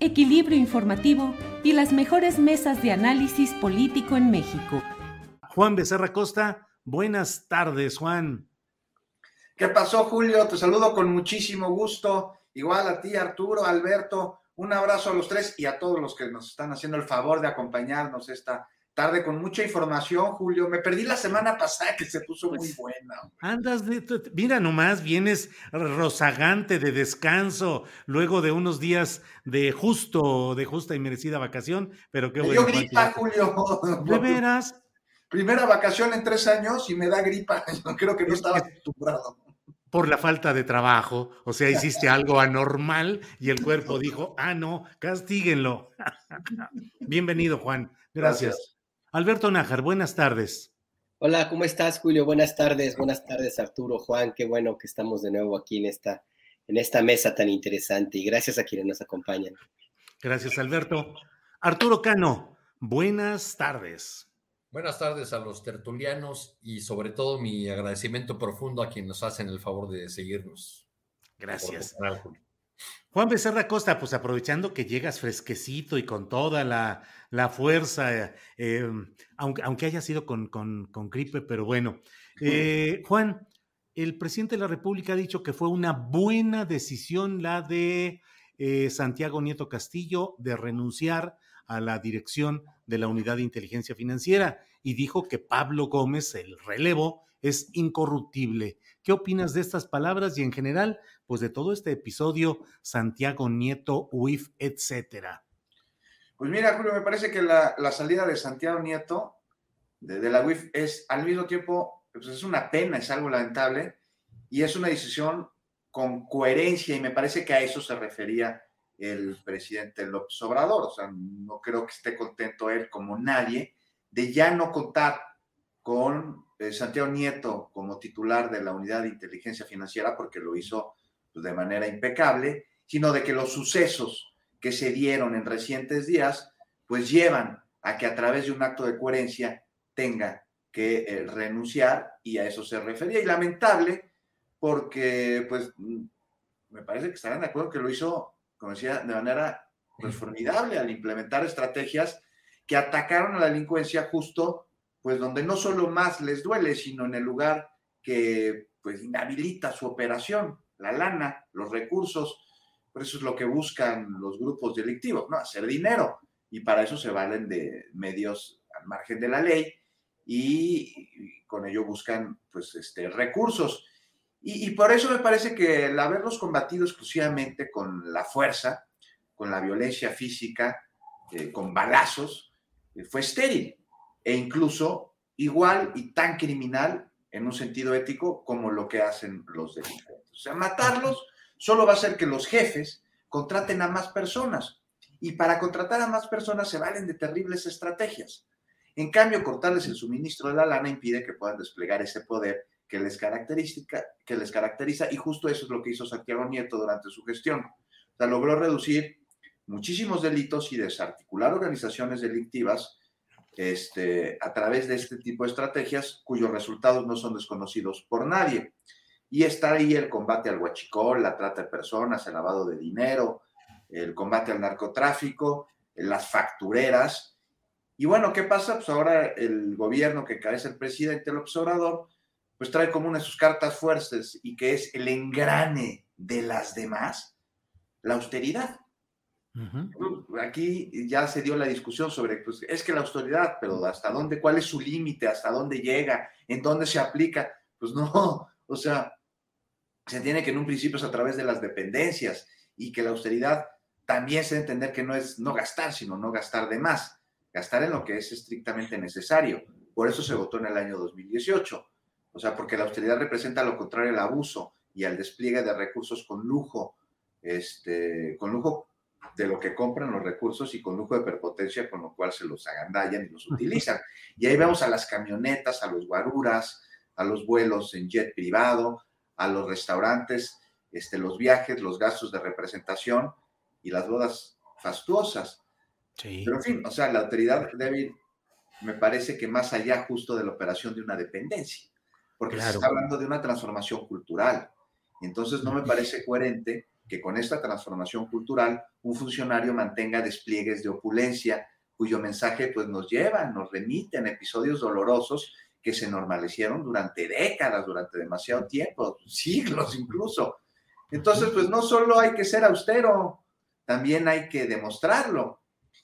equilibrio informativo y las mejores mesas de análisis político en México. Juan Becerra Costa, buenas tardes, Juan. ¿Qué pasó, Julio? Te saludo con muchísimo gusto. Igual a ti, Arturo, Alberto. Un abrazo a los tres y a todos los que nos están haciendo el favor de acompañarnos esta tarde con mucha información, Julio. Me perdí la semana pasada que se puso muy Pues, buena. Andas de, mira nomás, vienes rozagante de descanso, luego de unos días de justo, de justa y merecida vacación, pero qué bueno. gripa, que- Julio. ¿De veras? Primera vacación en tres años y me da gripa. Yo creo que no estaba acostumbrado. Por la falta de trabajo, o sea, hiciste algo anormal y el cuerpo dijo, ah, no, castíguenlo. Bienvenido, Juan. Gracias. Gracias. Alberto Nájar, buenas tardes. Hola, ¿cómo estás, Julio? Buenas tardes, buenas tardes, Arturo, Juan. Qué bueno que estamos de nuevo aquí en esta, en esta mesa tan interesante y gracias a quienes nos acompañan. Gracias, Alberto. Arturo Cano, buenas tardes. Buenas tardes a los tertulianos y sobre todo mi agradecimiento profundo a quienes nos hacen el favor de seguirnos. Gracias. Canal, Julio. Juan Becerra Costa, pues aprovechando que llegas fresquecito y con toda la, la fuerza, eh, aunque, aunque haya sido con, con, con gripe, pero bueno. Eh, Juan, el presidente de la República ha dicho que fue una buena decisión la de eh, Santiago Nieto Castillo de renunciar a la dirección de la Unidad de Inteligencia Financiera y dijo que Pablo Gómez, el relevo, es incorruptible. ¿Qué opinas de estas palabras y en general, pues de todo este episodio, Santiago Nieto, UIF, etcétera? Pues mira, Julio, me parece que la, la salida de Santiago Nieto de, la UIF es al mismo tiempo, pues es una pena, es algo lamentable y es una decisión con coherencia y me parece que a eso se refería el presidente López Obrador. O sea, no creo que esté contento él como nadie de ya no contar con eh, Santiago Nieto como titular de la unidad de inteligencia financiera porque lo hizo pues, de manera impecable, sino de que los sucesos que se dieron en recientes días pues llevan a que a través de un acto de coherencia tenga que eh, renunciar y a eso se refería. Y lamentable porque pues mm, me parece que estarán de acuerdo que lo hizo, como decía, de manera pues, formidable al implementar estrategias que atacaron a la delincuencia justo pues donde no solo más les duele, sino en el lugar que pues inhabilita su operación, la lana, los recursos, por eso es lo que buscan los grupos delictivos, ¿no? Hacer dinero, y para eso se valen de medios al margen de la ley, y, con ello buscan pues este, recursos. Y, por eso me parece que el haberlos combatido exclusivamente con la fuerza, con la violencia física, eh, con balazos, fue estéril e incluso igual y tan criminal en un sentido ético como lo que hacen los delincuentes. O sea, matarlos solo va a hacer que los jefes contraten a más personas y para contratar a más personas se valen de terribles estrategias. En cambio, cortarles el suministro de la lana impide que puedan desplegar ese poder que les, que les caracteriza y justo eso es lo que hizo Santiago Nieto durante su gestión. O sea, logró reducir muchísimos delitos y desarticular organizaciones delictivas este, a través de este tipo de estrategias cuyos resultados no son desconocidos por nadie. Y está ahí el combate al huachicol, la trata de personas, el lavado de dinero, el combate al narcotráfico, las factureras. Y bueno, ¿qué pasa? Pues ahora el gobierno que cabeza el presidente el observador, pues trae como una de sus cartas fuertes y que es el engrane de las demás, la austeridad. Aquí ya se dio la discusión sobre, pues es que la austeridad, pero hasta dónde, cuál es su límite, hasta dónde llega, en dónde se aplica. Pues no, o sea, se entiende que en un principio es a través de las dependencias y que la austeridad también se entender que no es no gastar, sino no gastar de más, gastar en lo que es estrictamente necesario. Por eso se votó en el año 2018. O sea, porque la austeridad representa lo contrario al abuso y al despliegue de recursos con lujo, este, con lujo de lo que compran los recursos y con lujo de perpotencia, con lo cual se los agandallan y los utilizan. Y ahí vemos a las camionetas, a los guaruras, a los vuelos en jet privado, a los restaurantes, este, los viajes, los gastos de representación y las bodas fastuosas. Pero en fin, o sea, la autoridad débil me parece que más allá justo de la operación de una dependencia, porque se está hablando de una transformación cultural. Y entonces no me parece coherente que con esta transformación cultural un funcionario mantenga despliegues de opulencia cuyo mensaje pues nos lleva, nos remite en episodios dolorosos que se normalicieron durante décadas, durante demasiado tiempo, siglos incluso. Entonces, pues no solo hay que ser austero, también hay que demostrarlo.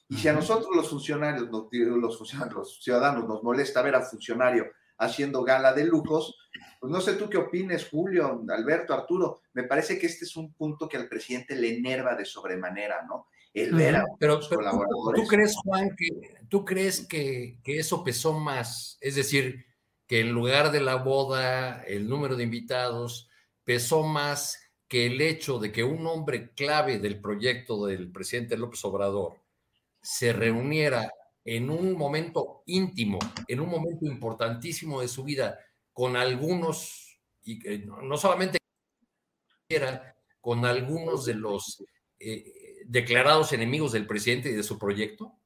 Y si a nosotros los funcionarios, los, funcionarios, los ciudadanos nos molesta ver a funcionario haciendo gala de lujos, pues no sé tú qué opines, Julio, Alberto, Arturo, me parece que este es un punto que al presidente le enerva de sobremanera, ¿no? El ver a pero, colaboradores. ¿tú, crees, Juan, que, tú crees que, que eso pesó más? Es decir, que en lugar de la boda, el número de invitados pesó más que el hecho de que un hombre clave del proyecto del presidente López Obrador se reuniera en un momento íntimo, en un momento importantísimo de su vida, con algunos, y no solamente era, con algunos de los eh, declarados enemigos del presidente y de su proyecto?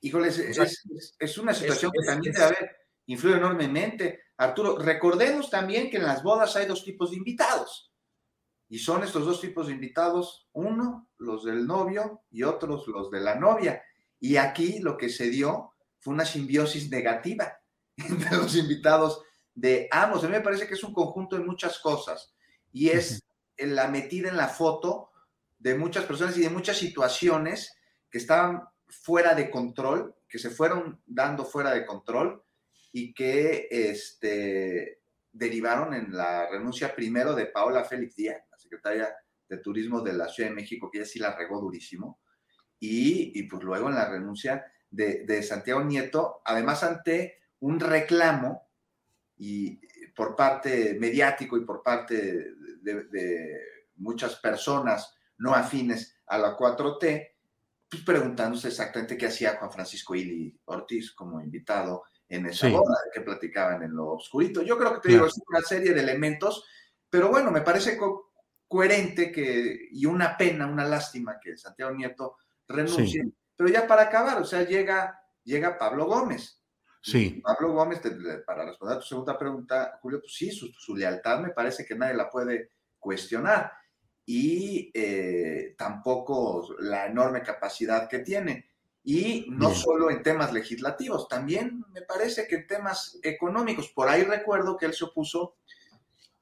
Híjoles, es, una situación que también debe haber, influye enormemente. Arturo, recordemos también que en las bodas hay dos tipos de invitados. Y son estos dos tipos de invitados, uno, los del novio y otros, los de la novia. Y aquí lo que se dio fue una simbiosis negativa entre los invitados de ambos. A mí me parece que es un conjunto de muchas cosas y es la metida en la foto de muchas personas y de muchas situaciones que estaban fuera de control, que se fueron dando fuera de control y que este, derivaron en la renuncia primero de Paola Félix Díaz, la secretaria de Turismo de la Ciudad de México, que ella sí la regó durísimo, y, pues luego en la renuncia de, Santiago Nieto, además ante un reclamo y por parte mediático y por parte de, muchas personas no afines a la 4T, pues preguntándose exactamente qué hacía Juan Francisco Ili Ortiz como invitado en esa boda que platicaban en lo oscurito. Yo creo que te digo, es una serie de elementos, pero bueno, me parece coherente que, y una pena, una lástima que Santiago Nieto renuncie. Pero ya para acabar, o sea, llega, llega Pablo Gómez. Sí. Pablo Gómez, para responder a tu segunda pregunta, Julio, pues sí, su, lealtad me parece que nadie la puede cuestionar. Y eh, tampoco la enorme capacidad que tiene. Y no solo en temas legislativos, también me parece que en temas económicos. Por ahí recuerdo que él se opuso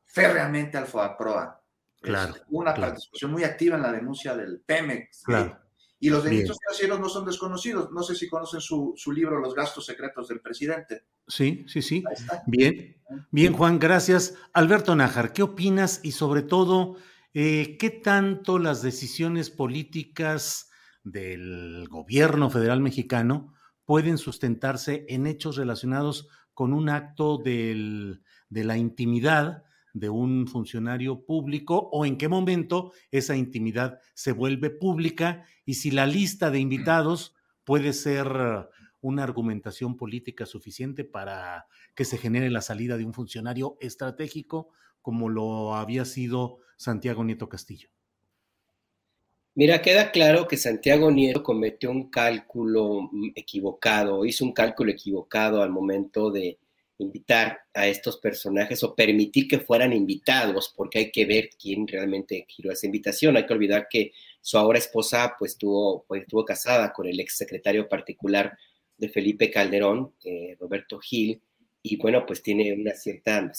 férreamente al FOAPROA. Claro. una participación muy activa en la denuncia del Pemex. Claro. Y los delitos financieros no son desconocidos. No sé si conocen su, libro Los gastos secretos del presidente. Sí, sí, sí. Bien, bien, Juan, gracias. Alberto Nájar, ¿qué opinas y sobre todo, eh, qué tanto las decisiones políticas del gobierno federal mexicano pueden sustentarse en hechos relacionados con un acto de la intimidad de un funcionario público o en qué momento esa intimidad se vuelve pública y si la lista de invitados puede ser una argumentación política suficiente para que se genere la salida de un funcionario estratégico como lo había sido Santiago Nieto Castillo. Mira, queda claro que Santiago Nieto cometió un cálculo equivocado, hizo un cálculo equivocado al momento de invitar a estos personajes o permitir que fueran invitados, porque hay que ver quién realmente giró esa invitación. Hay que olvidar que su ahora esposa pues estuvo, pues, estuvo casada con el ex secretario particular de Felipe Calderón, eh, Roberto Gil, y bueno, pues tiene una cierta,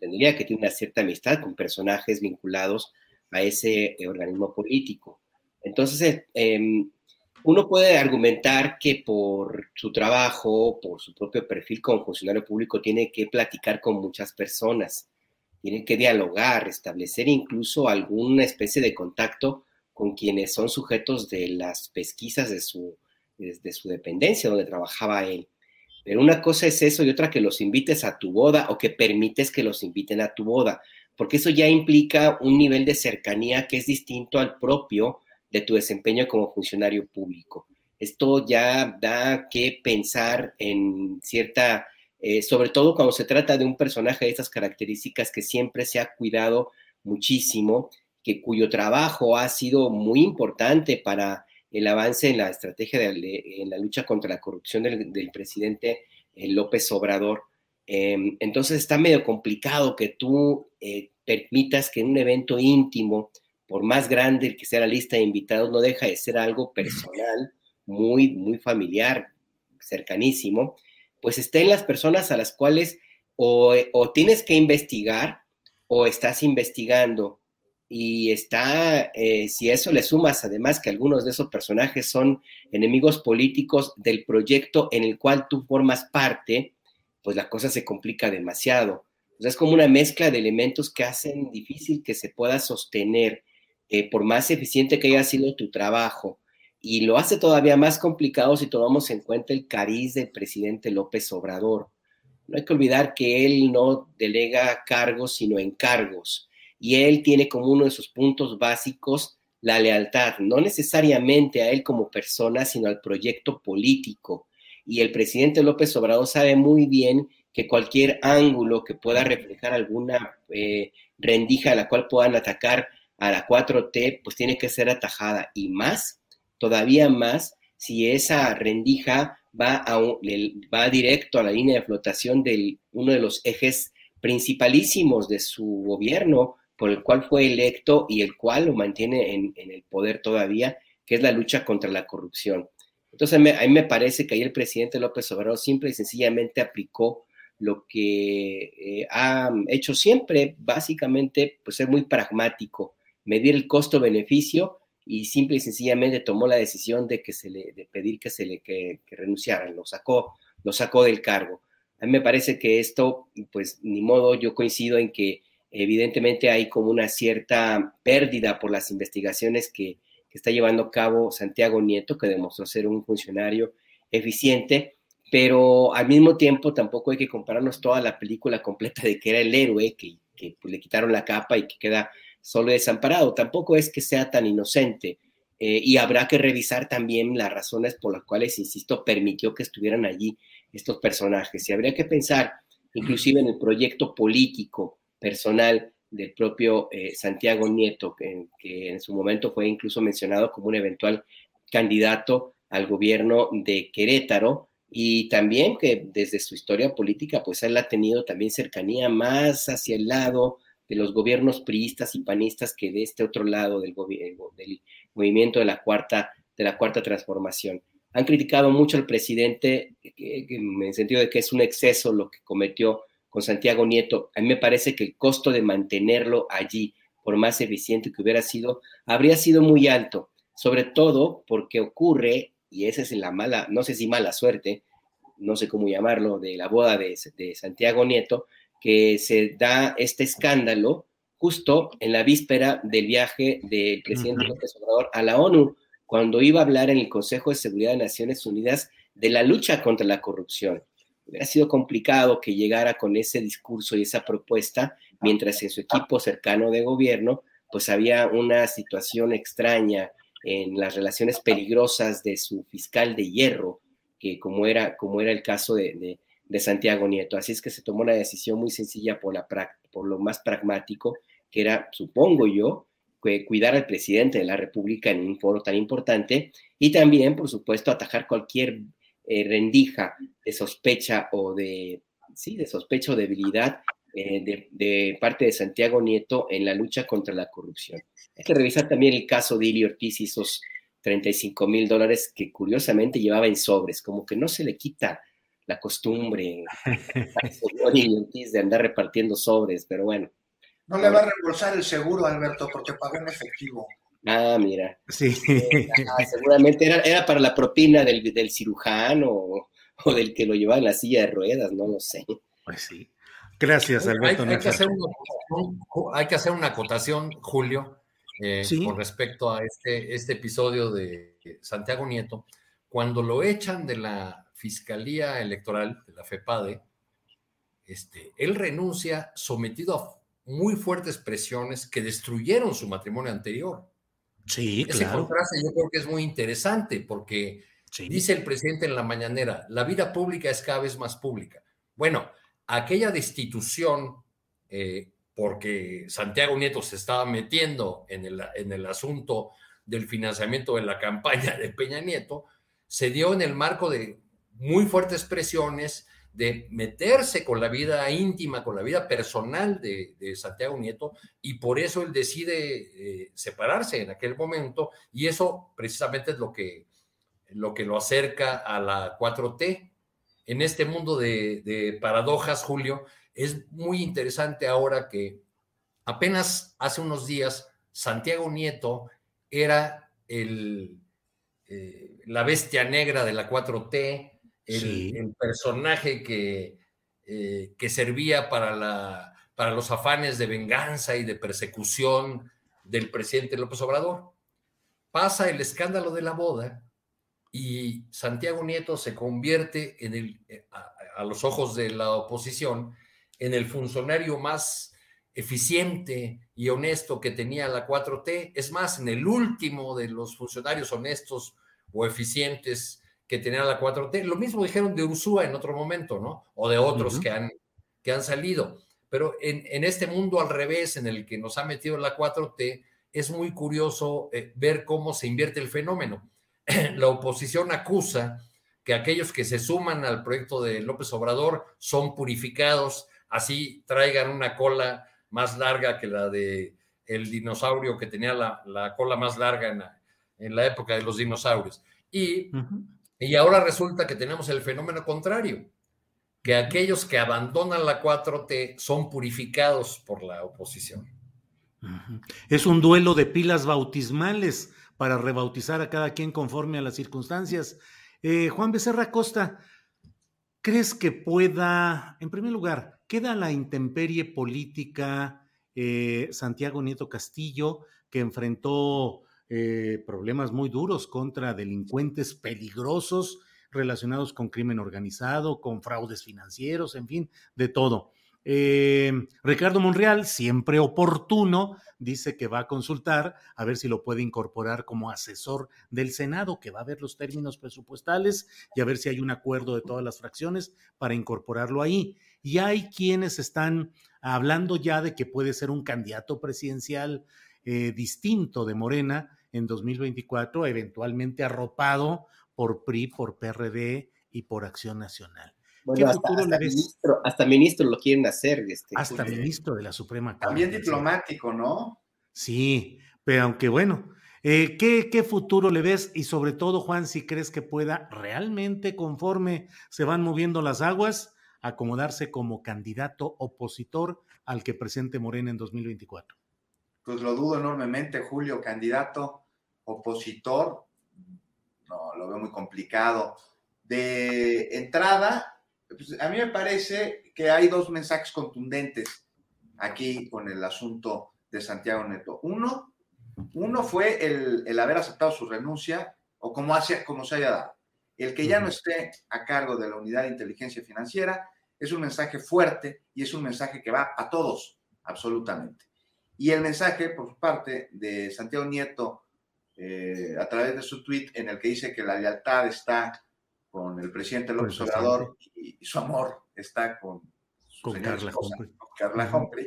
tendría que tiene una cierta amistad con personajes vinculados a ese eh, organismo político. Entonces, eh, uno puede argumentar que por su trabajo, por su propio perfil como funcionario público, tiene que platicar con muchas personas, tiene que dialogar, establecer incluso alguna especie de contacto con quienes son sujetos de las pesquisas de su, de su dependencia, donde trabajaba él. Pero una cosa es eso y otra que los invites a tu boda o que permites que los inviten a tu boda, porque eso ya implica un nivel de cercanía que es distinto al propio de tu desempeño como funcionario público. Esto ya da que pensar en cierta, eh, sobre todo cuando se trata de un personaje de estas características que siempre se ha cuidado muchísimo, que cuyo trabajo ha sido muy importante para el avance en la estrategia de, en la lucha contra la corrupción del, presidente eh, López Obrador. Em, entonces está medio complicado que tú eh, permitas que en un evento íntimo por más grande que sea la lista de invitados, no deja de ser algo personal, muy, muy familiar, cercanísimo, pues estén las personas a las cuales o, tienes que investigar o estás investigando y está, eh, si eso le sumas además que algunos de esos personajes son enemigos políticos del proyecto en el cual tú formas parte, pues la cosa se complica demasiado. es como una mezcla de elementos que hacen difícil que se pueda sostener eh, por más eficiente que haya sido tu trabajo, y lo hace todavía más complicado si tomamos en cuenta el cariz del presidente López Obrador. No hay que olvidar que él no delega cargos, sino encargos, y él tiene como uno de sus puntos básicos la lealtad, no necesariamente a él como persona, sino al proyecto político. Y el presidente López Obrador sabe muy bien que cualquier ángulo que pueda reflejar alguna eh, rendija a la cual puedan atacar a la 4T, pues tiene que ser atajada. Y más, todavía más, si esa rendija va, a, va directo a la línea de flotación de uno de los ejes principalísimos de su gobierno, por el cual fue electo y el cual lo mantiene en, el poder todavía, que es la lucha contra la corrupción. Entonces, a mí me parece que ahí el presidente López Obrador simple y sencillamente aplicó lo que eh, ha hecho siempre, básicamente, pues ser muy pragmático medir el costo-beneficio y simple y sencillamente tomó la decisión de, que se le, de pedir que se le que, renunciaran, lo sacó, lo sacó del cargo. A mí me parece que esto, pues ni modo, yo coincido en que evidentemente hay como una cierta pérdida por las investigaciones que, está llevando a cabo Santiago Nieto, que demostró ser un funcionario eficiente, pero al mismo tiempo tampoco hay que compararnos toda la película completa de que era el héroe, que, que pues, le quitaron la capa y que queda solo desamparado. Tampoco es que sea tan inocente. Eh, y habrá que revisar también las razones por las cuales, insisto, permitió que estuvieran allí estos personajes. Y habría que pensar inclusive en el proyecto político personal del propio eh, Santiago Nieto, que, que, en su momento fue incluso mencionado como un eventual candidato al gobierno de Querétaro, y también que desde su historia política, pues él ha tenido también cercanía más hacia el lado de los gobiernos priistas y panistas que de este otro lado del, del movimiento de la, cuarta, de la cuarta transformación. Han criticado mucho al presidente en el sentido de que es un exceso lo que cometió con Santiago Nieto. A mí me parece que el costo de mantenerlo allí, por más eficiente que hubiera sido, habría sido muy alto, sobre todo porque ocurre, y esa es la mala, no sé si mala suerte, no sé cómo llamarlo, de la boda de Santiago Nieto, que se da este escándalo justo en la víspera del viaje del presidente López Obrador a la ONU, cuando iba a hablar en el Consejo de Seguridad de Naciones Unidas de la lucha contra la corrupción. Ha sido complicado que llegara con ese discurso y esa propuesta, mientras en su equipo cercano de gobierno, pues había una situación extraña en las relaciones peligrosas de su fiscal de hierro, que como era, como era el caso de, de Santiago Nieto. Así es que se tomó una decisión muy sencilla por, la, por lo más pragmático, que era, supongo yo, cuidar al presidente de la República en un foro tan importante y también, por supuesto, atajar cualquier eh, rendija de sospecha o de sí, de sospecho debilidad eh, de, parte de Santiago Nieto en la lucha contra la corrupción. Hay que revisar también el caso de Ili Ortiz y esos 35 mil dólares que curiosamente llevaba en sobres, como que no se le quita la costumbre al señor Ili Ortiz de andar repartiendo sobres, pero bueno. No le va a reembolsar el seguro, Alberto, porque pagó en efectivo. Ah, mira. Sí. Ah, seguramente era, para la propina del, del cirujano o, o, del que lo llevaba en la silla de ruedas, no lo sé. Pues sí. Gracias, Alberto. Hay, que, hacer una, acotación, Julio, eh, con respecto a este, este episodio de Santiago Nieto. Cuando lo echan de la Fiscalía Electoral, de la FEPADE, este, él renuncia sometido a muy fuertes presiones que destruyeron su matrimonio anterior. Sí, Ese contraste yo creo que es muy interesante porque dice el presidente en la mañanera, la vida pública es cada vez más pública. Bueno, aquella destitución, eh, porque Santiago Nieto se estaba metiendo en el, en el asunto del financiamiento de la campaña de Peña Nieto, se dio en el marco de muy fuertes presiones de meterse con la vida íntima, con la vida personal de, Santiago Nieto, y por eso él decide eh, separarse en aquel momento, y eso precisamente es lo que, lo que lo acerca a la 4T, en este mundo de, paradojas, Julio, es muy interesante ahora que apenas hace unos días Santiago Nieto era el, eh, la bestia negra de la 4T, el, personaje que, eh, que servía para, la, para los afanes de venganza y de persecución del presidente López Obrador. Pasa el escándalo de la boda y Santiago Nieto se convierte en el, eh, a, los ojos de la oposición en el funcionario más eficiente y honesto que tenía la 4T, es más, en el último de los funcionarios honestos o eficientes que tenía la 4T. Lo mismo dijeron de Ursúa en otro momento, ¿no? O de otros que, han, que han salido. Pero en, en, este mundo al revés, en el que nos ha metido la 4T, es muy curioso eh, ver cómo se invierte el fenómeno. la oposición acusa que aquellos que se suman al proyecto de López Obrador son purificados, así traigan una cola más larga que la de el dinosaurio que tenía la, cola más larga en la, época de los dinosaurios. Y, y ahora resulta que tenemos el fenómeno contrario, que aquellos que abandonan la 4T son purificados por la oposición. Es un duelo de pilas bautismales para rebautizar a cada quien conforme a las circunstancias. Eh, Juan Becerra Costa, ¿crees que pueda, en primer lugar, queda la intemperie política eh, Santiago Nieto Castillo, que enfrentó eh, problemas muy duros contra delincuentes peligrosos relacionados con crimen organizado, con fraudes financieros, en fin, de todo. Eh, Ricardo Monreal, siempre oportuno, dice que va a consultar a ver si lo puede incorporar como asesor del Senado, que va a ver los términos presupuestales y a ver si hay un acuerdo de todas las fracciones para incorporarlo ahí. Y hay quienes están hablando ya de que puede ser un candidato presidencial eh, distinto de Morena en 2024, eventualmente arropado por PRI, por PRD y por Acción Nacional hasta, Ministro, lo quieren hacer. Este, hasta ministro de la Suprema Corte. También diplomático, ¿no? Sí, pero aunque bueno, eh, ¿qué, ¿qué, futuro le ves? Y sobre todo, Juan, si crees que pueda realmente, conforme se van moviendo las aguas, acomodarse como candidato opositor al que presente Morena en 2024. Pues lo dudo enormemente, Julio, candidato opositor. No, lo veo muy complicado. De entrada, pues, a mí me parece que hay dos mensajes contundentes aquí con el asunto de Santiago Neto. Uno, uno fue el, haber aceptado su renuncia o como, hace, como se haya dado. El que ya no esté a cargo de la unidad de inteligencia financiera es un mensaje fuerte y es un mensaje que va a todos, absolutamente. Y el mensaje por parte de Santiago Nieto eh, a través de su tweet en el que dice que la lealtad está con el presidente López Obrador y, su amor está con, Carla, Humphrey.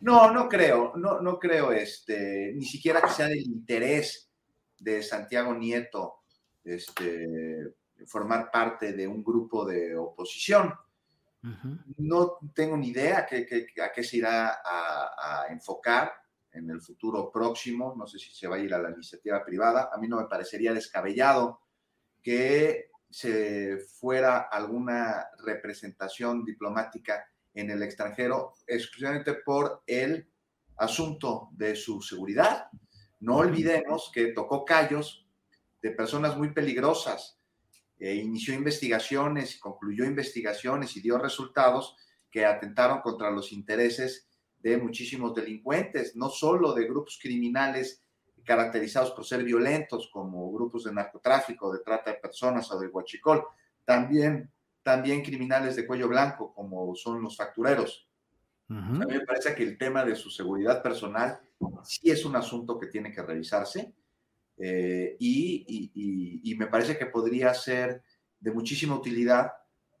No, no creo, no, no creo este, ni siquiera que sea del interés de Santiago Nieto este, formar parte de un grupo de oposición. No tengo ni idea a qué, se irá a, enfocar en el futuro próximo. No sé si se va a ir a la iniciativa privada. A mí no me parecería descabellado que se fuera alguna representación diplomática en el extranjero exclusivamente por el asunto de su seguridad. No olvidemos que tocó callos de personas muy peligrosas, e inició investigaciones y concluyó investigaciones y dio resultados que atentaron contra los intereses de muchísimos delincuentes, no solo de grupos criminales caracterizados por ser violentos, como grupos de narcotráfico, de trata de personas o de huachicol, también, también criminales de cuello blanco, como son los factureros. A mí me parece que el tema de su seguridad personal sí es un asunto que tiene que revisarse eh, y, me parece que podría ser de muchísima utilidad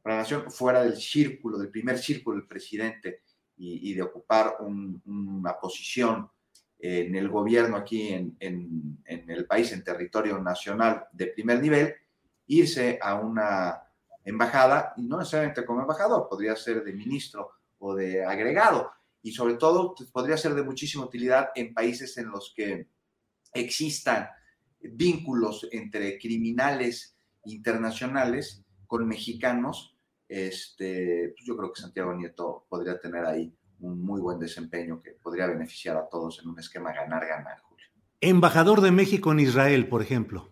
para la nación fuera del círculo, del primer círculo del presidente y, de ocupar una posición en el gobierno aquí en, en, el país, en territorio nacional de primer nivel, irse a una embajada, y no necesariamente como embajador, podría ser de ministro o de agregado, y sobre todo pues, podría ser de muchísima utilidad en países en los que existan vínculos entre criminales internacionales con mexicanos, este, pues, yo creo que Santiago Nieto podría tener ahí un muy buen desempeño que podría beneficiar a todos en un esquema ganar-ganar, Julio. Embajador de México en Israel, por ejemplo.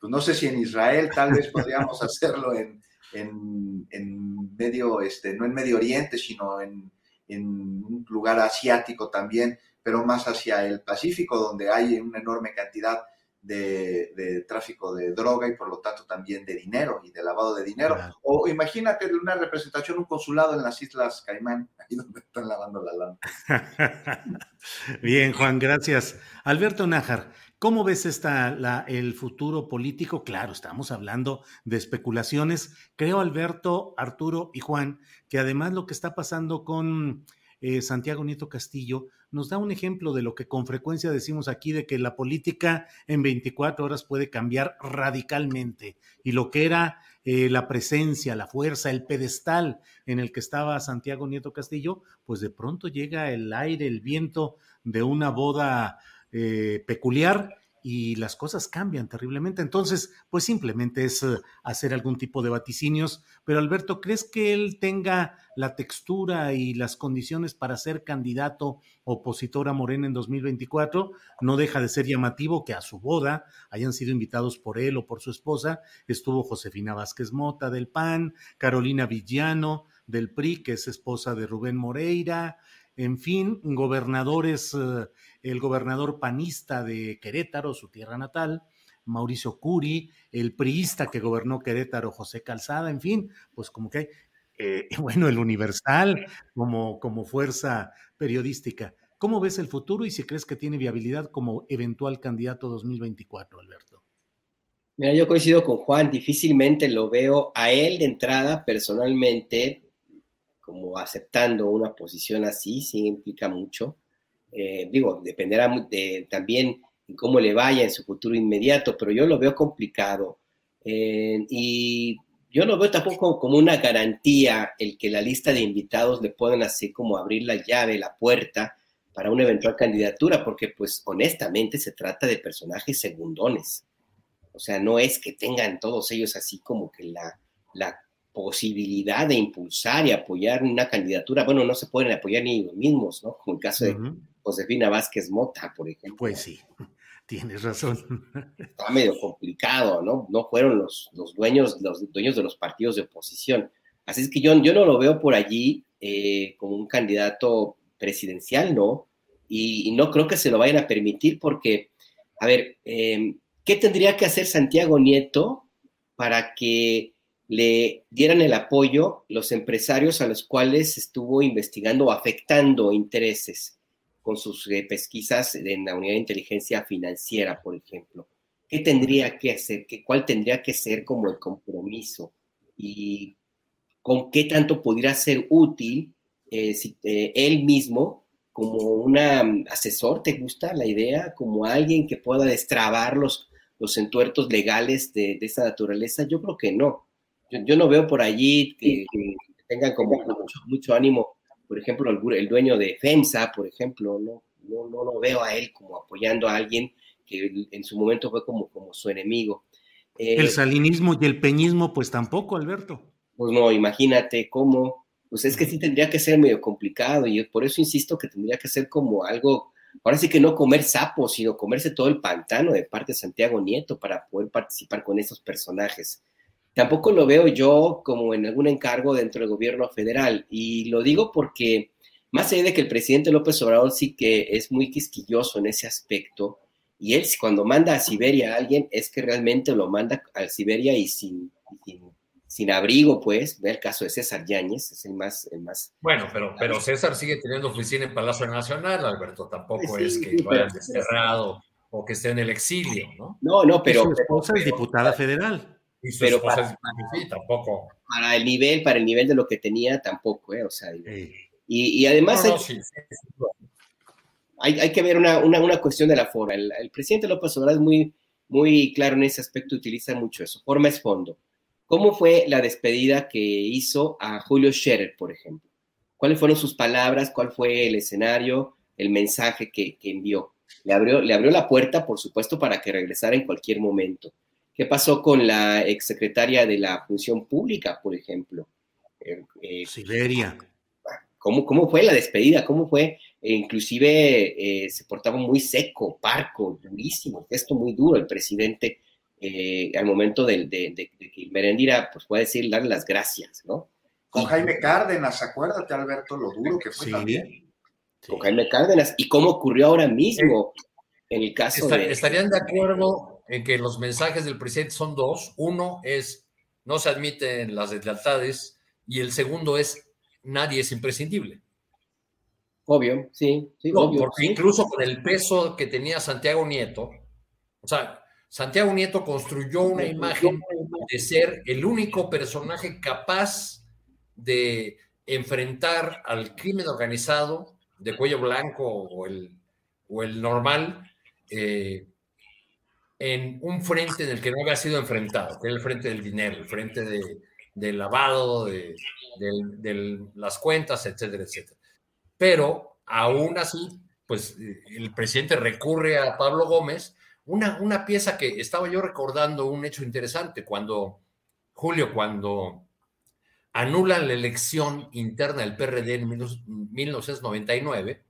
Pues no sé si en Israel, tal vez podríamos hacerlo en, en, medio, este, no en Medio Oriente, sino en, en un lugar asiático también, pero más hacia el Pacífico, donde hay una enorme cantidad de, tráfico de droga y por lo tanto también de dinero y de lavado de dinero. O imagínate una representación, un consulado en las Islas Caimán, ahí donde están lavando la lana. Bien, Juan, gracias. Alberto Nájar, ¿cómo ves esta, la, el futuro político? Claro, estamos hablando de especulaciones. Creo, Alberto, Arturo y Juan, que además lo que está pasando con eh, Santiago Nieto Castillo, nos da un ejemplo de lo que con frecuencia decimos aquí, de que la política en 24 horas puede cambiar radicalmente. Y lo que era eh, la presencia, la fuerza, el pedestal en el que estaba Santiago Nieto Castillo, pues de pronto llega el aire, el viento de una boda eh, peculiar y las cosas cambian terriblemente. Entonces, pues simplemente es eh, hacer algún tipo de vaticinios. Pero Alberto, ¿crees que él tenga la textura y las condiciones para ser candidato opositor a Morena en 2024? No deja de ser llamativo que a su boda hayan sido invitados por él o por su esposa. Estuvo Josefina Vázquez Mota del PAN, Carolina Villano del PRI, que es esposa de Rubén Moreira, en fin, gobernadores, eh, el gobernador panista de Querétaro, su tierra natal, Mauricio Curi, el priista que gobernó Querétaro, José Calzada, en fin, pues como que, eh, bueno, el Universal como, como fuerza periodística. ¿Cómo ves el futuro y si crees que tiene viabilidad como eventual candidato 2024, Alberto? Mira, yo coincido con Juan, difícilmente lo veo a él de entrada personalmente como aceptando una posición así, sí implica mucho. Eh, digo, dependerá de, también cómo le vaya en su futuro inmediato, pero yo lo veo complicado. Eh, y yo no veo tampoco como una garantía el que la lista de invitados le puedan así como abrir la llave, la puerta para una eventual candidatura, porque pues honestamente se trata de personajes segundones. O sea, no es que tengan todos ellos así como que la, la posibilidad de impulsar y apoyar una candidatura. Bueno, no se pueden apoyar ni ellos mismos, ¿no? Como el caso de Josefina Vázquez Mota, por ejemplo. Pues sí, tienes razón. Está medio complicado, ¿no? No fueron los, los, dueños, los dueños de los partidos de oposición. Así es que yo, yo no lo veo por allí eh, como un candidato presidencial, ¿no? Y, no creo que se lo vayan a permitir porque, a ver, eh, ¿qué tendría que hacer Santiago Nieto para que le dieran el apoyo los empresarios a los cuales estuvo investigando o afectando intereses con sus eh, pesquisas en la unidad de inteligencia financiera, por ejemplo. ¿Qué tendría que hacer? ¿Qué, ¿Cuál tendría que ser como el compromiso? ¿Y con qué tanto pudiera ser útil eh, eh, él mismo como un asesor? ¿Te gusta la idea? Como alguien que pueda destrabar los, los entuertos legales de, de esa naturaleza? Yo creo que no yo, no veo por allí que, tengan como mucho, ánimo. Por ejemplo, el, dueño de FEMSA, por ejemplo, no, no, no lo veo a él como apoyando a alguien que en su momento fue como, como su enemigo. el salinismo y el peñismo, pues tampoco, Alberto. Pues no, imagínate cómo, pues es que sí tendría que ser medio complicado y por eso insisto que tendría que ser como algo, ahora sí que no comer sapos, sino comerse todo el pantano de parte de Santiago Nieto para poder participar con esos personajes. Tampoco lo veo yo como en algún encargo dentro del gobierno federal y lo digo porque más allá de que el presidente López Obrador sí que es muy quisquilloso en ese aspecto, y él cuando manda a Siberia a alguien es que realmente lo manda a Siberia y sin, sin, abrigo, pues, ve el caso de César Yáñez, es el más... El más bueno, pero, pero César sigue teniendo oficina en Palacio Nacional, Alberto, tampoco es que lo hayan desterrado o que esté en el exilio, ¿no? No, no, pero... su esposa es diputada federal. Pero para, tampoco. Para el nivel, para el nivel de lo que tenía, tampoco, ¿eh? O sea, y, además hay, que ver una, cuestión de la forma. El, presidente López Obrador es muy, muy claro en ese aspecto, utiliza mucho eso. Forma es fondo. ¿Cómo fue la despedida que hizo a Julio Scherer, por ejemplo? ¿Cuáles fueron sus palabras? ¿Cuál fue el escenario? El mensaje que, envió. Le abrió, le abrió la puerta, por supuesto, para que regresara en cualquier momento. ¿Qué pasó con la exsecretaria de la Función Pública, por ejemplo? Eh, eh, Siberia. ¿Cómo, ¿Cómo fue la despedida? ¿Cómo fue? E inclusive eh, se portaba muy seco, parco, durísimo, gesto muy duro el presidente eh, al momento de, de, que Merendira pues, puede decir, darle las gracias, ¿no? Con Jaime Cárdenas, acuérdate, Alberto, lo duro que fue también. Con Jaime Cárdenas, y cómo ocurrió ahora mismo en el caso de... ¿Estarían de acuerdo en que los mensajes del presidente son dos? Uno es, no se admiten las deslealtades, y el segundo es, nadie es imprescindible. Obvio, sí, sí, Porque incluso con el peso que tenía Santiago Nieto, o sea, Santiago Nieto construyó una imagen de ser el único personaje capaz de enfrentar al crimen organizado de cuello blanco o el, o el normal eh, en un frente en el que no había sido enfrentado, que era el frente del dinero, el frente de, del lavado de, las cuentas, etcétera, etcétera. Pero aún así, pues el presidente recurre a Pablo Gómez, una, una pieza que estaba yo recordando un hecho interesante, cuando, Julio, cuando anulan la elección interna del PRD en 1999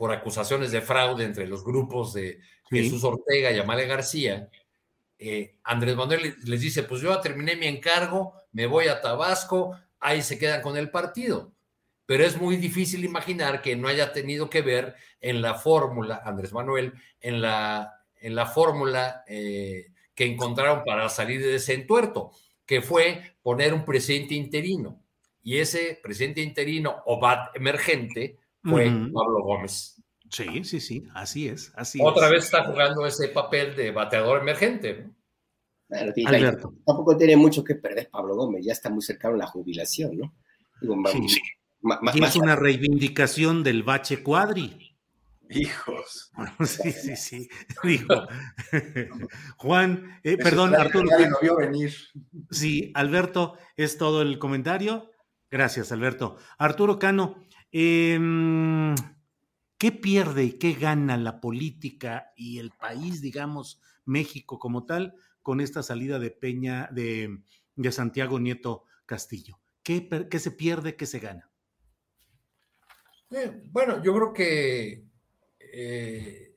por acusaciones de fraude entre los grupos de Jesús Ortega y Amalia García, eh, Andrés Manuel les dice, pues yo ya terminé mi encargo, me voy a Tabasco, ahí se quedan con el partido pero es muy difícil imaginar que no haya tenido que ver en la fórmula, Andrés Manuel, en la, en la fórmula eh, que encontraron para salir de ese entuerto, que fue poner un presidente interino. Y ese presidente interino o BAT emergente fue Pablo Gómez. Sí, sí, sí, así es. Así Otra vez está jugando ese papel de bateador emergente. tampoco tiene mucho que perder Pablo Gómez, ya está muy cercano a la jubilación, ¿no? sí es una reivindicación del bache cuadri. Hijos. Sí, sí, sí. Dijo. Juan, eh, perdón, Arturo. no vio venir. Sí, Alberto, es todo el comentario. Gracias, Alberto. Arturo Cano, em, ¿qué pierde y qué gana la política y el país, digamos, México como tal, con esta salida de Peña, de, Santiago Nieto Castillo? ¿Qué, ¿Qué se pierde, qué se gana? Eh, bueno, yo creo que eh,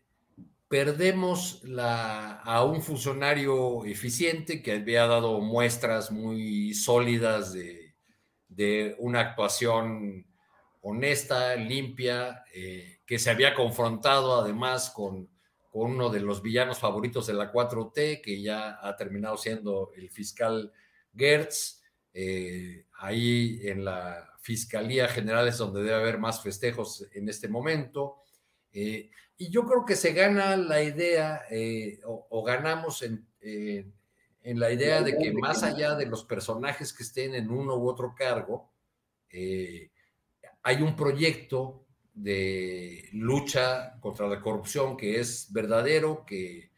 perdemos a un funcionario eficiente que había dado muestras muy sólidas de, una actuación honesta, limpia, eh, que se había confrontado además con, uno de los villanos favoritos de la 4T, que ya ha terminado siendo el fiscal Gertz. ahí en la Fiscalía General es donde debe haber más festejos en este momento. Eh, y yo creo que se gana la idea eh, o, ganamos en, en, la idea de que más allá de los personajes que estén en uno u otro cargo, eh, hay un proyecto de lucha contra la corrupción que es verdadero, que,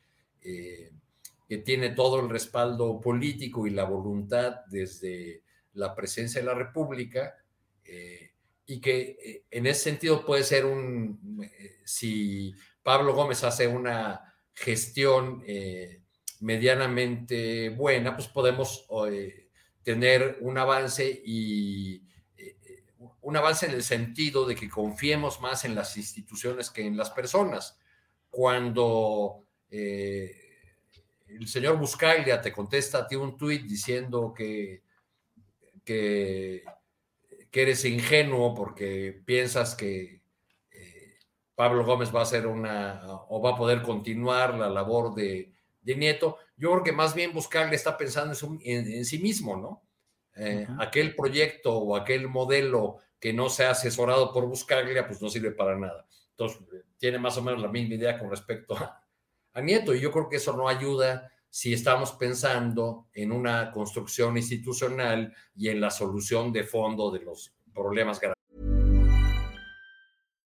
que tiene todo el respaldo político y la voluntad desde la presencia de la República eh, y que eh, en ese sentido puede ser un, eh, si Pablo Gómez hace una gestión medianamente buena, pues podemos tener un avance y un avance en el sentido de que confiemos más en las instituciones que en las personas. Cuando el señor Buscaglia te contesta a ti un tuit diciendo que, que, eres ingenuo porque piensas que eh, Pablo Gómez va a hacer una o va a poder continuar la labor de, Nieto. Yo creo que más bien Buscaglia está pensando en, sí mismo, ¿no? Eh, aquel proyecto o aquel modelo que no sea asesorado por Buscaglia, pues no sirve para nada. Entonces, tiene más o menos la misma idea con respecto a, Nieto. Y yo creo que eso no ayuda si estamos pensando en una construcción institucional y en la solución de fondo de los problemas.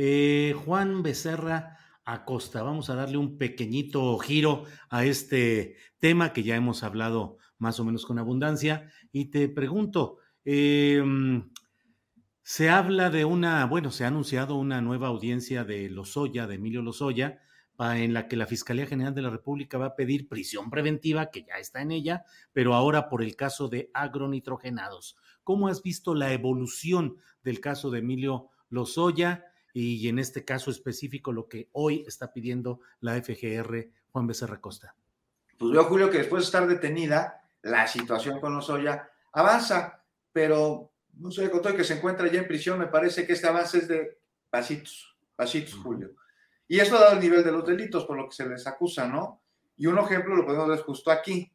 Eh, Juan Becerra Acosta, vamos a darle un pequeñito giro a este tema que ya hemos hablado más o menos con abundancia y te pregunto, em, se habla de una, bueno, se ha anunciado una nueva audiencia de Lozoya, de Emilio Lozoya, en la que la Fiscalía General de la República va a pedir prisión preventiva, que ya está en ella, pero ahora por el caso de agronitrogenados. ¿Cómo has visto la evolución del caso de Emilio Lozoya? Y en este caso específico lo que hoy está pidiendo la FGR Juan Becerra Costa. Pues veo, Julio, que después de estar detenida, la situación con Lozoya avanza, pero no sé, con todo que se encuentra ya en prisión, me parece que este avance es de pasitos, pasitos, Julio. Y esto ha dado el nivel de los delitos por lo que se les acusa, ¿no? Y un ejemplo lo podemos ver justo aquí,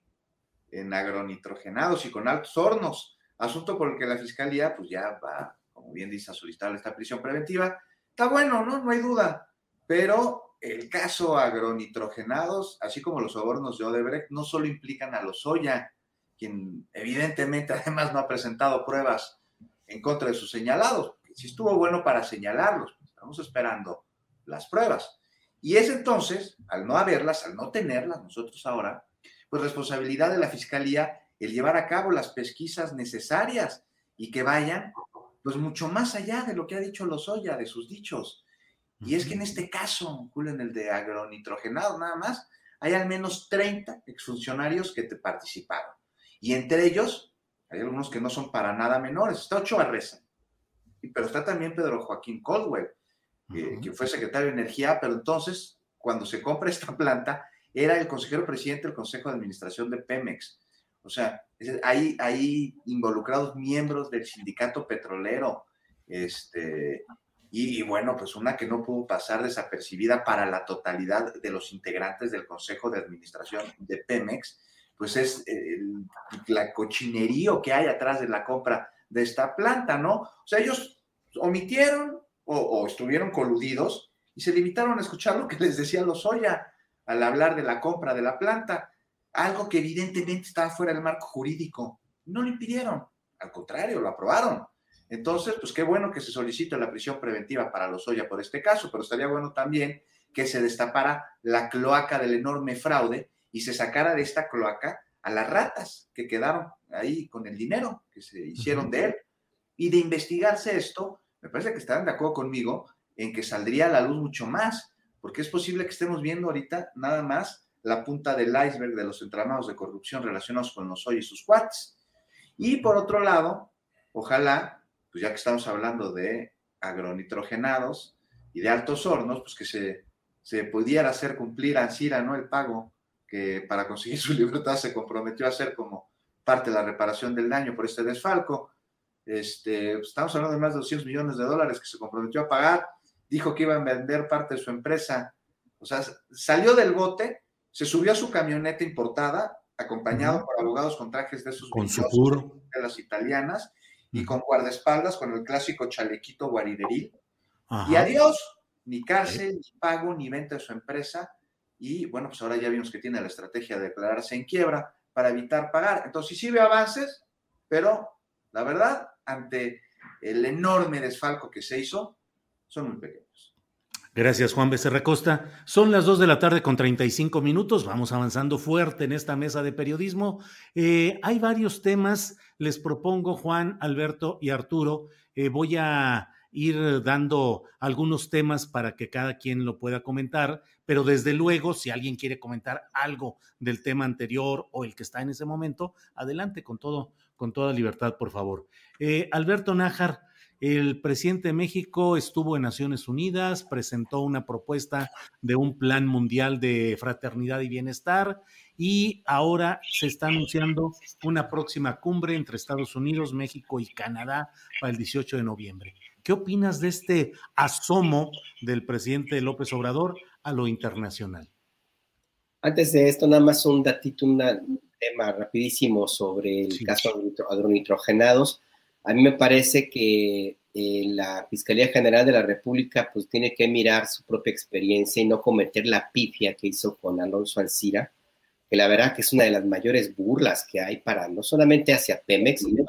en agronitrogenados y con altos hornos, asunto por el que la fiscalía, pues ya va, como bien dice, a solicitar esta prisión preventiva Está bueno, ¿no? No hay duda. Pero el caso agronitrogenados, así como los sobornos de Odebrecht, no solo implican a los Soya, quien evidentemente además no ha presentado pruebas en contra de sus señalados. Si estuvo bueno para señalarlos, pues, estamos esperando las pruebas. Y es entonces, al no haberlas, al no tenerlas nosotros ahora, pues responsabilidad de la Fiscalía el llevar a cabo las pesquisas necesarias y que vayan pues mucho más allá de lo que ha dicho Lozoya, de sus dichos. Y es que en este caso, Julio, en el de agronitrogenado nada más, hay al menos 30 exfuncionarios que te participaron. Y entre ellos, hay algunos que no son para nada menores. Está Ochoa Reza, pero está también Pedro Joaquín Coldwell, que fue secretario de Energía, pero entonces, cuando se compra esta planta, era el consejero presidente del Consejo de Administración de Pemex. O sea, hay, involucrados miembros del sindicato petrolero, este, y, bueno, pues una que no pudo pasar desapercibida para la totalidad de los integrantes del Consejo de Administración de Pemex, pues es la cochinerío que hay atrás de la compra de esta planta, ¿no? O sea, ellos omitieron o, o estuvieron coludidos y se limitaron a escuchar lo que les decía Lozoya. al hablar de la compra de la planta, algo que evidentemente estaba fuera del marco jurídico. No lo impidieron, al contrario, lo aprobaron. Entonces, pues qué bueno que se solicite la prisión preventiva para Lozoya por este caso, pero estaría bueno también que se destapara la cloaca del enorme fraude y se sacara de esta cloaca a las ratas que quedaron ahí con el dinero que se hicieron de él. Y de investigarse esto, me parece que estarán de acuerdo conmigo en que saldría a la luz mucho más, porque es posible que estemos viendo ahorita nada más la punta del iceberg de los entramados de corrupción relacionados con los hoy y sus cuates. Y por otro lado, ojalá, pues ya que estamos hablando de agronitrogenados y de altos hornos, pues que se, se pudiera hacer cumplir a Cira, ¿no? El pago que para conseguir su libertad se comprometió a hacer como parte de la reparación del daño por este desfalco. Este, pues, estamos hablando de más de 200 millones de dólares que se comprometió a pagar. Dijo que iba a vender parte de su empresa. O sea, salió del bote, se subió a su camioneta importada, acompañado por abogados con trajes de esos con de las italianas y con guardaespaldas con el clásico chalequito guarideril. Y adiós, ni cárcel, ni pago, ni venta de su empresa. Y bueno, pues ahora ya vimos que tiene la estrategia de declararse en quiebra para evitar pagar. Entonces, sí, sí ve avances, pero la verdad, ante el enorme desfalco que se hizo, son muy pequeños. Gracias, Juan Becerra Costa. Son las 2 de la tarde con 35 minutos. Vamos avanzando fuerte en esta mesa de periodismo. Eh, hay varios temas. Les propongo, Juan, Alberto y Arturo. Eh, voy a ir dando algunos temas para que cada quien lo pueda comentar, pero desde luego, si alguien quiere comentar algo del tema anterior o el que está en ese momento, adelante con todo, con toda libertad, por favor. Eh, Alberto Nájar, el presidente de México estuvo en Naciones Unidas, presentó una propuesta de un plan mundial de fraternidad y bienestar y ahora se está anunciando una próxima cumbre entre Estados Unidos, México y Canadá para el 18 de noviembre. ¿Qué opinas de este asomo del presidente López Obrador a lo internacional? Antes de esto, nada más un datito, un tema rapidísimo sobre el caso de agronitrogenados. A mí me parece que eh, la Fiscalía General de la República pues tiene que mirar su propia experiencia y no cometer la pifia que hizo con Alonso Alcira, que la verdad que es una de las mayores burlas que hay para no solamente hacia Pemex, sino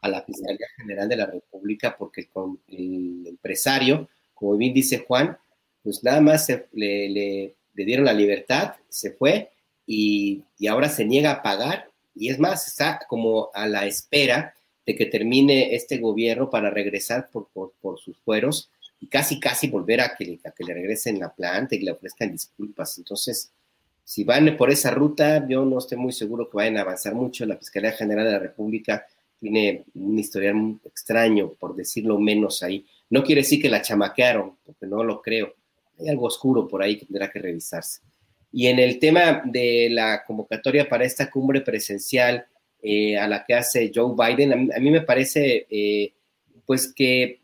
a la Fiscalía General de la República, porque con el empresario, como bien dice Juan, pues nada más le, le, dieron la libertad, se fue y, y ahora se niega a pagar. Y es más, está como a la espera de que termine este gobierno para regresar por, por, sus fueros y casi, casi volver a que, a que le regresen la planta y le ofrezcan disculpas. Entonces, si van por esa ruta, yo no estoy muy seguro que vayan a avanzar mucho. La Fiscalía General de la República tiene un historial extraño, por decirlo menos ahí. No quiere decir que la chamaquearon, porque no lo creo. Hay algo oscuro por ahí que tendrá que revisarse. Y en el tema de la convocatoria para esta cumbre presencial, eh, a la que hace Joe Biden, a mí, me parece, eh, pues que,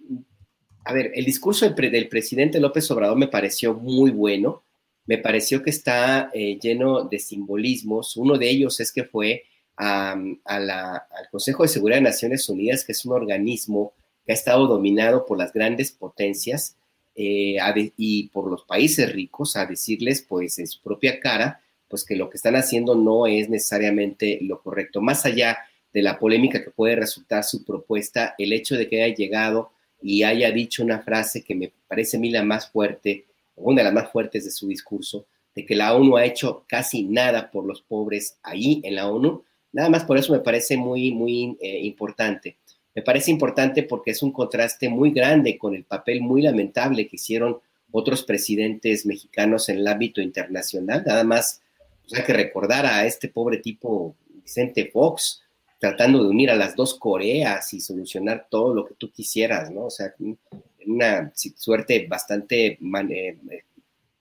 a ver, el discurso del, presidente López Obrador me pareció muy bueno, me pareció que está eh, lleno de simbolismos, uno de ellos es que fue a, al Consejo de Seguridad de Naciones Unidas, que es un organismo que ha estado dominado por las grandes potencias y por los países ricos, a decirles, pues, en su propia cara, pues que lo que están haciendo no es necesariamente lo correcto. Más allá de la polémica que puede resultar su propuesta, el hecho de que haya llegado y haya dicho una frase que me parece a mí la más fuerte, una de las más fuertes de su discurso, de que la ONU ha hecho casi nada por los pobres ahí en la ONU, nada más por eso me parece muy, muy eh, importante. Me parece importante porque es un contraste muy grande con el papel muy lamentable que hicieron otros presidentes mexicanos en el ámbito internacional, nada más pues, hay que recordar a este pobre tipo Vicente Fox tratando de unir a las dos Coreas y solucionar todo lo que tú quisieras, ¿no? O sea, una suerte bastante eh,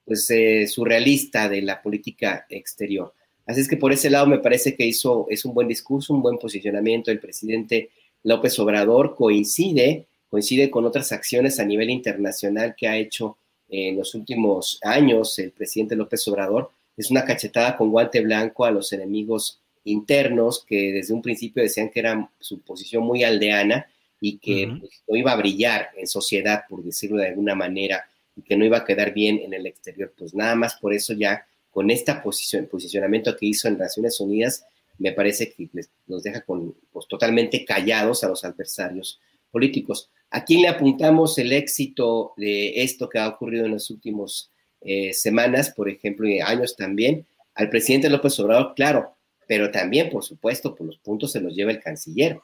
pues, eh, surrealista de la política exterior. Así es que por ese lado me parece que hizo, es un buen discurso, un buen posicionamiento. El presidente López Obrador coincide, coincide con otras acciones a nivel internacional que ha hecho en los últimos años el presidente López Obrador es una cachetada con guante blanco a los enemigos internos que desde un principio decían que era su posición muy aldeana y que pues, no iba a brillar en sociedad, por decirlo de alguna manera, y que no iba a quedar bien en el exterior. Pues nada más por eso ya con este posicionamiento que hizo en Naciones Unidas, me parece que nos deja con, pues, totalmente callados a los adversarios políticos. ¿A quién le apuntamos el éxito de esto que ha ocurrido en las últimas eh, semanas, por ejemplo, y años también? Al presidente López Obrador, claro, pero también, por supuesto, por los puntos se los lleva el canciller.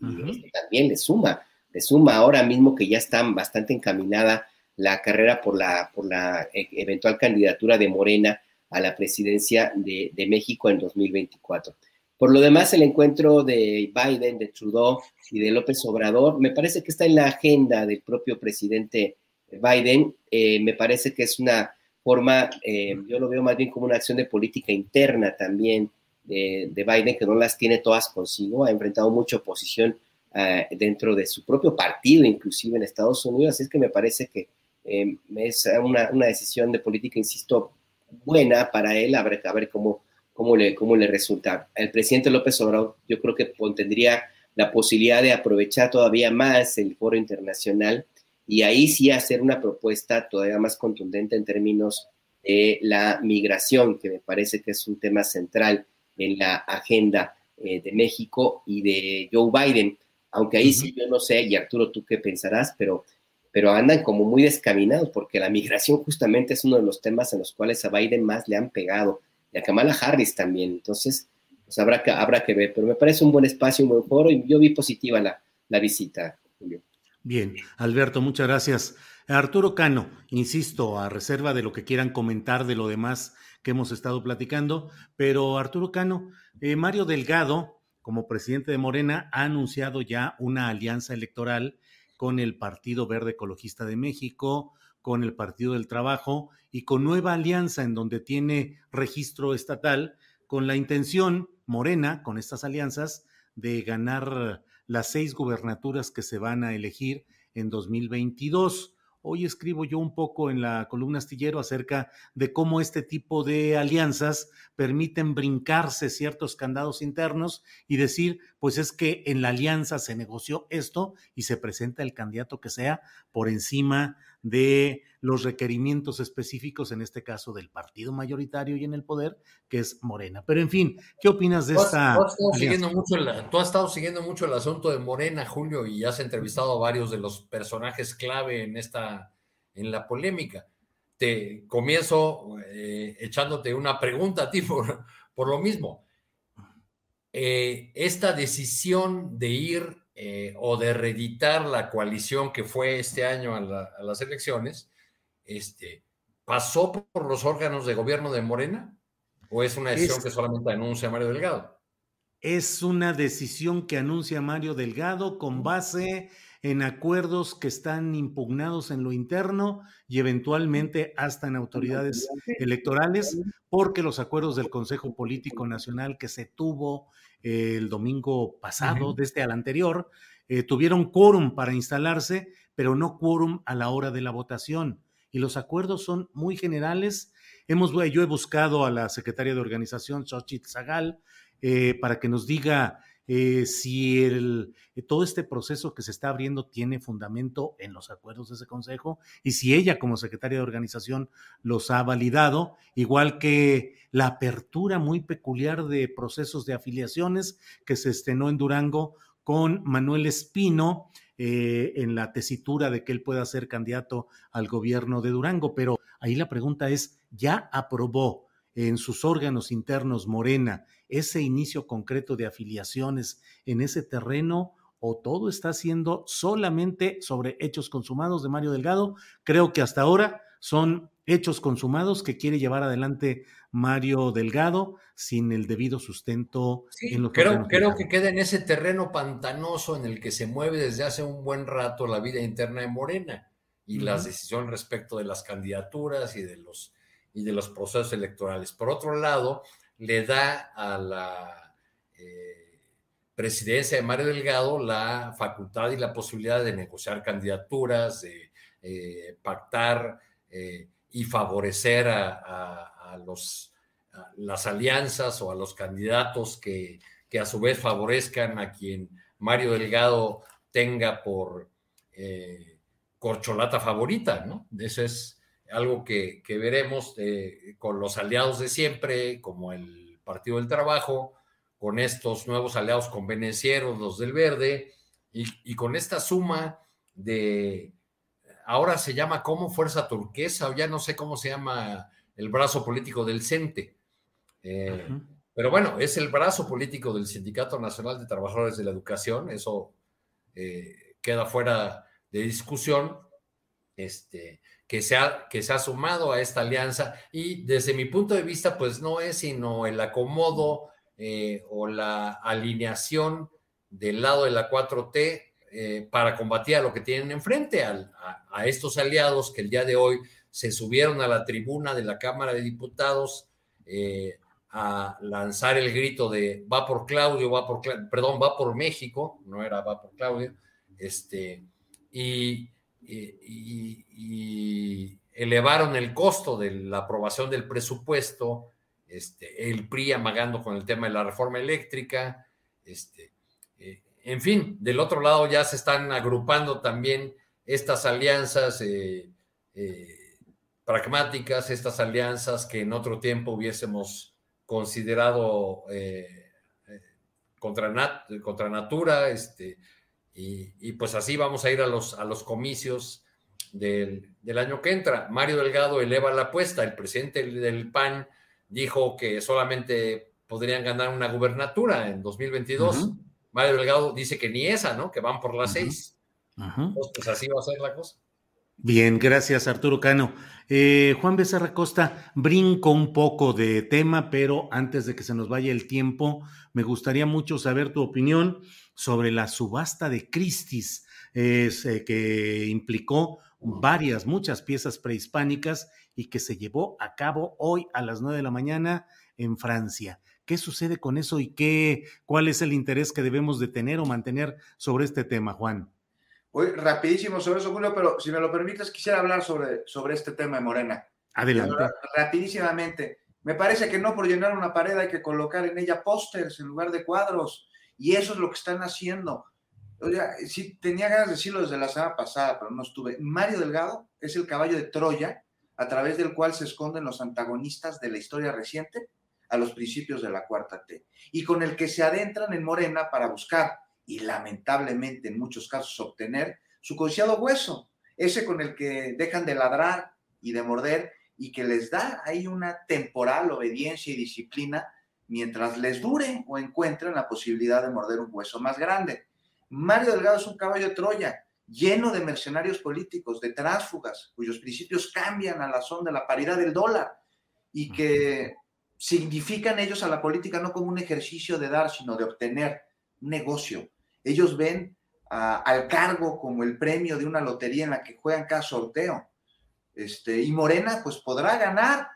Y también le suma, le suma ahora mismo que ya está bastante encaminada la carrera por la, por la e, eventual candidatura de Morena a la presidencia de, de, México en 2024. Por lo demás, el encuentro de Biden, de Trudeau y de López Obrador, me parece que está en la agenda del propio presidente Biden. Eh, me parece que es una forma, eh, yo lo veo más bien como una acción de política interna también de, de Biden, que no las tiene todas consigo, ha enfrentado mucha oposición uh, dentro de su propio partido, inclusive en Estados Unidos, así es que me parece que eh, es una, una, decisión de política, insisto, buena para él, a ver, a ver cómo, cómo, le, cómo le resulta. El presidente López Obrador yo creo que tendría la posibilidad de aprovechar todavía más el foro internacional y ahí sí hacer una propuesta todavía más contundente en términos de la migración, que me parece que es un tema central en la agenda eh, de México y de Joe Biden. Aunque ahí sí yo no sé, y Arturo, tú qué pensarás, pero, pero andan como muy descaminados, porque la migración justamente es uno de los temas en los cuales a Biden más le han pegado, y a Kamala Harris también. Entonces, pues habrá que, habrá que ver, pero me parece un buen espacio, un buen foro, y yo vi positiva la, la visita, Julio. Bien, Alberto, muchas gracias. Arturo Cano, insisto, a reserva de lo que quieran comentar de lo demás que hemos estado platicando, pero Arturo Cano, eh, Mario Delgado, como presidente de Morena, ha anunciado ya una alianza electoral con el Partido Verde Ecologista de México, con el Partido del Trabajo y con Nueva Alianza, en donde tiene registro estatal, con la intención, Morena, con estas alianzas, de ganar las seis gubernaturas que se van a elegir en 2022. Hoy escribo yo un poco en la columna astillero acerca de cómo este tipo de alianzas permiten brincarse ciertos candados internos y decir, pues es que en la alianza se negoció esto y se presenta el candidato que sea por encima de los requerimientos específicos, en este caso del partido mayoritario y en el poder, que es Morena. Pero en fin, ¿qué opinas de esta? Tú has, estado siguiendo mucho el, tú has estado siguiendo mucho el asunto de Morena, Julio, y has entrevistado a varios de los personajes clave en esta, en la polémica. Te comienzo eh, echándote una pregunta a ti por, por lo mismo. Eh, esta decisión de ir eh, o de reeditar la coalición que fue este año a, la, a las elecciones, este, ¿pasó por los órganos de gobierno de Morena? ¿O es una decisión es, que solamente anuncia Mario Delgado? Es una decisión que anuncia Mario Delgado con base en acuerdos que están impugnados en lo interno y eventualmente hasta en autoridades electorales, porque los acuerdos del Consejo Político Nacional que se tuvo el domingo pasado, uh -huh. desde al anterior, eh, tuvieron quórum para instalarse, pero no quórum a la hora de la votación y los acuerdos son muy generales. Hemos, yo he buscado a la secretaria de organización, Xochitl Zagal, eh, para que nos diga eh, si el, eh, todo este proceso que se está abriendo tiene fundamento en los acuerdos de ese consejo y si ella como secretaria de organización los ha validado, igual que la apertura muy peculiar de procesos de afiliaciones que se estrenó en Durango con Manuel Espino, eh, en la tesitura de que él pueda ser candidato al gobierno de Durango. Pero ahí la pregunta es, ¿ya aprobó en sus órganos internos Morena ese inicio concreto de afiliaciones en ese terreno? ¿O todo está siendo solamente sobre hechos consumados de Mario Delgado? Creo que hasta ahora son hechos consumados que quiere llevar adelante Mario Delgado sin el debido sustento sí, en los creo, creo que queda en ese terreno pantanoso en el que se mueve desde hace un buen rato la vida interna de Morena y uh -huh. las decisiones respecto de las candidaturas y de los y de los procesos electorales. Por otro lado, le da a la eh, presidencia de Mario Delgado la facultad y la posibilidad de negociar candidaturas, de eh, pactar eh, y favorecer a, los, las alianzas o a los candidatos que, que, a su vez favorezcan a quien Mario Delgado tenga por corcholata favorita, ¿no? Eso es, algo que, veremos eh, con los aliados de siempre, como el Partido del Trabajo, con estos nuevos aliados convenencieros, los del Verde, y, con esta suma de, ahora se llama como Fuerza Turquesa, o ya no sé cómo se llama el brazo político del CENTE. Eh, pero bueno, es el brazo político del Sindicato Nacional de Trabajadores de la Educación, eso eh, queda fuera de discusión, este, que, se ha, que se ha sumado a esta alianza y desde mi punto de vista, pues no es sino el acomodo eh, o la alineación del lado de la 4T eh, para combatir a lo que tienen enfrente, a, estos aliados que el día de hoy se subieron a la tribuna de la Cámara de Diputados a lanzar el grito de va por Claudio, va por, perdón, va por México, no era va por Claudio, este, y, elevaron el costo de la aprobación del presupuesto, este, el PRI amagando con el tema de la reforma eléctrica, este, eh, en fin, del otro lado ya se están agrupando también estas alianzas eh, eh, pragmáticas, estas alianzas que en otro tiempo hubiésemos considerado eh, eh, contra, contra, natura, este, y, pues así vamos a ir a los, a los comicios del, año que entra. Mario Delgado eleva la apuesta, el presidente del PAN dijo que solamente podrían ganar una gubernatura en 2022. Mario Delgado dice que ni esa, ¿no? Que van por las seis. pues así va a ser la cosa. Bien, gracias Arturo Cano. Eh, Juan Becerra Costa, brinco un poco de tema, pero antes de que se nos vaya el tiempo, me gustaría mucho saber tu opinión sobre la subasta de Christie's, eh, que implicó varias, muchas piezas prehispánicas y que se llevó a cabo hoy a las nueve de la mañana en Francia. ¿Qué sucede con eso y qué, cuál es el interés que debemos de tener o mantener sobre este tema, Juan? Voy rapidísimo sobre eso, Julio, pero si me lo permites, quisiera hablar sobre, sobre este tema de Morena. Adelante. Rapidísimamente. Me parece que no por llenar una pared hay que colocar en ella pósters en lugar de cuadros. Y eso es lo que están haciendo. Oye, sí, tenía ganas de decirlo desde la semana pasada, pero no estuve. Mario Delgado es el caballo de Troya a través del cual se esconden los antagonistas de la historia reciente a los principios de la cuarta T. Y con el que se adentran en Morena para buscar y lamentablemente en muchos casos obtener su codiciado hueso, ese con el que dejan de ladrar y de morder y que les da ahí una temporal obediencia y disciplina mientras les dure o encuentren la posibilidad de morder un hueso más grande. Mario Delgado es un caballo de Troya lleno de mercenarios políticos, de tránsfugas, cuyos principios cambian a la son de la paridad del dólar y que significan ellos a la política no como un ejercicio de dar, sino de obtener negocio. Ellos ven al cargo como el premio de una lotería en la que juegan cada sorteo. Este, y Morena, pues podrá ganar,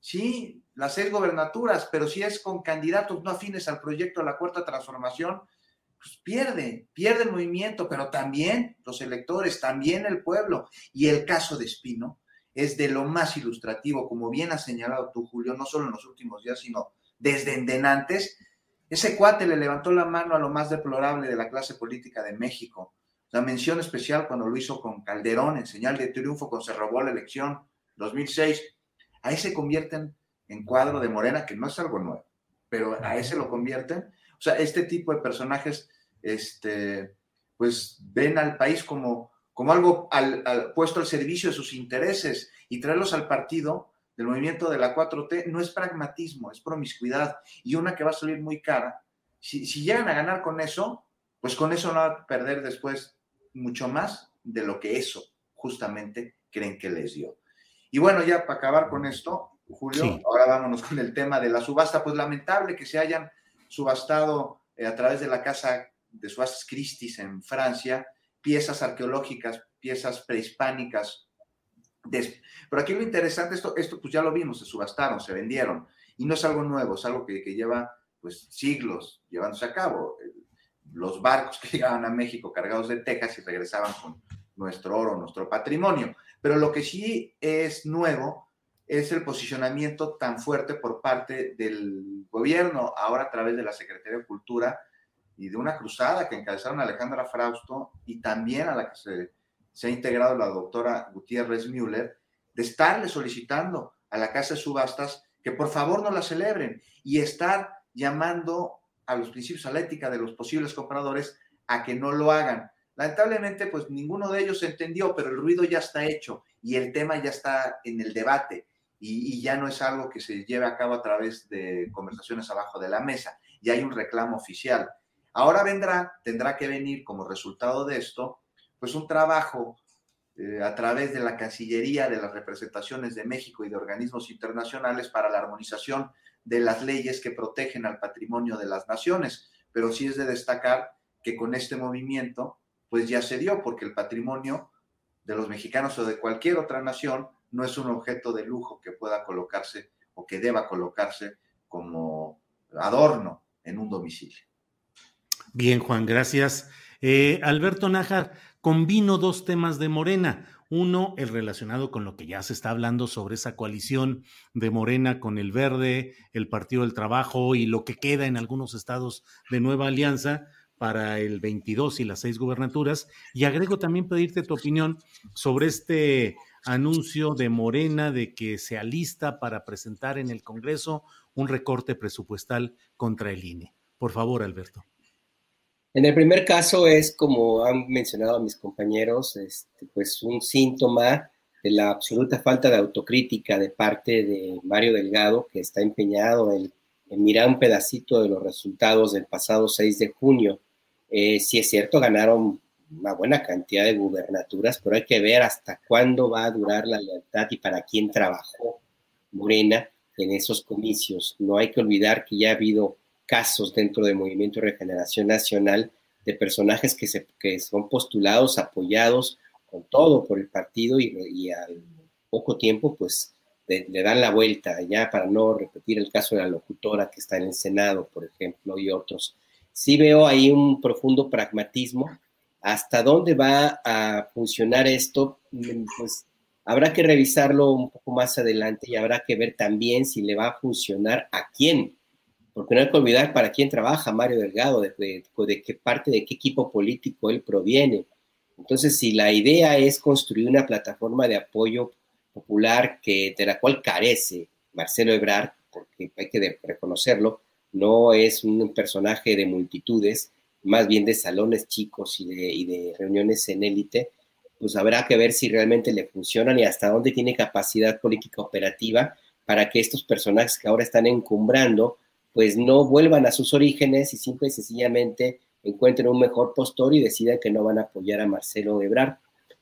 sí, las seis gobernaturas, pero si es con candidatos no afines al proyecto de la cuarta transformación, pues pierde, pierde el movimiento, pero también los electores, también el pueblo. Y el caso de Espino es de lo más ilustrativo, como bien has señalado tú, Julio, no solo en los últimos días, sino desde endenantes, ese cuate le levantó la mano a lo más deplorable de la clase política de México. La mención especial cuando lo hizo con Calderón en señal de triunfo cuando se robó la elección 2006. Ahí se convierten en cuadro de Morena, que no es algo nuevo, pero a ese lo convierten. O sea, este tipo de personajes, este, pues ven al país como, como algo puesto al servicio de sus intereses y traerlos al partido del movimiento de la 4T no es pragmatismo, es promiscuidad y una que va a salir muy cara. Si, llegan a ganar con eso, pues con eso no van a perder después mucho más de lo que eso justamente creen que les dio. Y bueno, ya para acabar con esto, Julio, ahora vámonos con el tema de la subasta. Pues lamentable que se hayan subastado eh, a través de la casa de subastas Christie's en Francia piezas arqueológicas, piezas prehispánicas pero aquí lo interesante, esto, esto pues ya lo vimos, se subastaron, se vendieron, y no es algo nuevo, es algo que, lleva pues siglos llevándose a cabo. Los barcos que llegaban a México cargados de tejas y regresaban con nuestro oro, nuestro patrimonio. Pero lo que sí es nuevo es el posicionamiento tan fuerte por parte del gobierno, ahora a través de la Secretaría de Cultura y de una cruzada que encabezaron Alejandra Frausto y también a la que se se ha integrado la doctora Gutiérrez Müller de estarle solicitando a la casa de subastas que por favor no la celebren y estar llamando a los principios, a la ética de los posibles compradores a que no lo hagan. Lamentablemente, pues ninguno de ellos entendió, pero el ruido ya está hecho y el tema ya está en el debate y, ya no es algo que se lleve a cabo a través de conversaciones abajo de la mesa, y hay un reclamo oficial. Ahora vendrá, tendrá que venir como resultado de esto, pues un trabajo eh, a través de la Cancillería, de las representaciones de México y de organismos internacionales para la armonización de las leyes que protegen al patrimonio de las naciones. Pero sí es de destacar que con este movimiento, pues ya se dio, porque el patrimonio de los mexicanos o de cualquier otra nación no es un objeto de lujo que pueda colocarse o que deba colocarse como adorno en un domicilio. Bien, Juan, gracias. Eh, Alberto Nájar, combino dos temas de Morena. Uno, el relacionado con lo que ya se está hablando sobre esa coalición de Morena con el Verde, el Partido del Trabajo y lo que queda en algunos estados de Nueva Alianza para el 22 y las seis gubernaturas. Y agrego también pedirte tu opinión sobre este anuncio de Morena de que se alista para presentar en el Congreso un recorte presupuestal contra el INE. Por favor, Alberto. En el primer caso es, como han mencionado mis compañeros, este, pues un síntoma de la absoluta falta de autocrítica de parte de Mario Delgado, que está empeñado en, mirar un pedacito de los resultados del pasado 6 de junio. Eh, si es cierto, ganaron una buena cantidad de gubernaturas, pero hay que ver hasta cuándo va a durar la lealtad y para quién trabajó Morena en esos comicios. No hay que olvidar que ya ha habido casos dentro del Movimiento de Regeneración Nacional de personajes que, se, que son postulados, apoyados con todo por el partido y, al poco tiempo pues le dan la vuelta, ya para no repetir el caso de la locutora que está en el Senado, por ejemplo, y otros. Sí veo ahí un profundo pragmatismo ¿Hasta dónde va a funcionar esto? Mm, pues habrá que revisarlo un poco más adelante y habrá que ver también si le va a funcionar a quién. Porque no hay que olvidar para quién trabaja Mario Delgado, de, de, qué parte, de qué equipo político él proviene. Entonces, si la idea es construir una plataforma de apoyo popular que, de la cual carece Marcelo Ebrard, porque hay que reconocerlo, no es un personaje de multitudes, más bien de salones chicos y de, reuniones en élite, pues habrá que ver si realmente le funcionan y hasta dónde tiene capacidad política operativa para que estos personajes que ahora están encumbrando, pues no vuelvan a sus orígenes y simple y sencillamente encuentren un mejor postor y decidan que no van a apoyar a Marcelo Ebrard.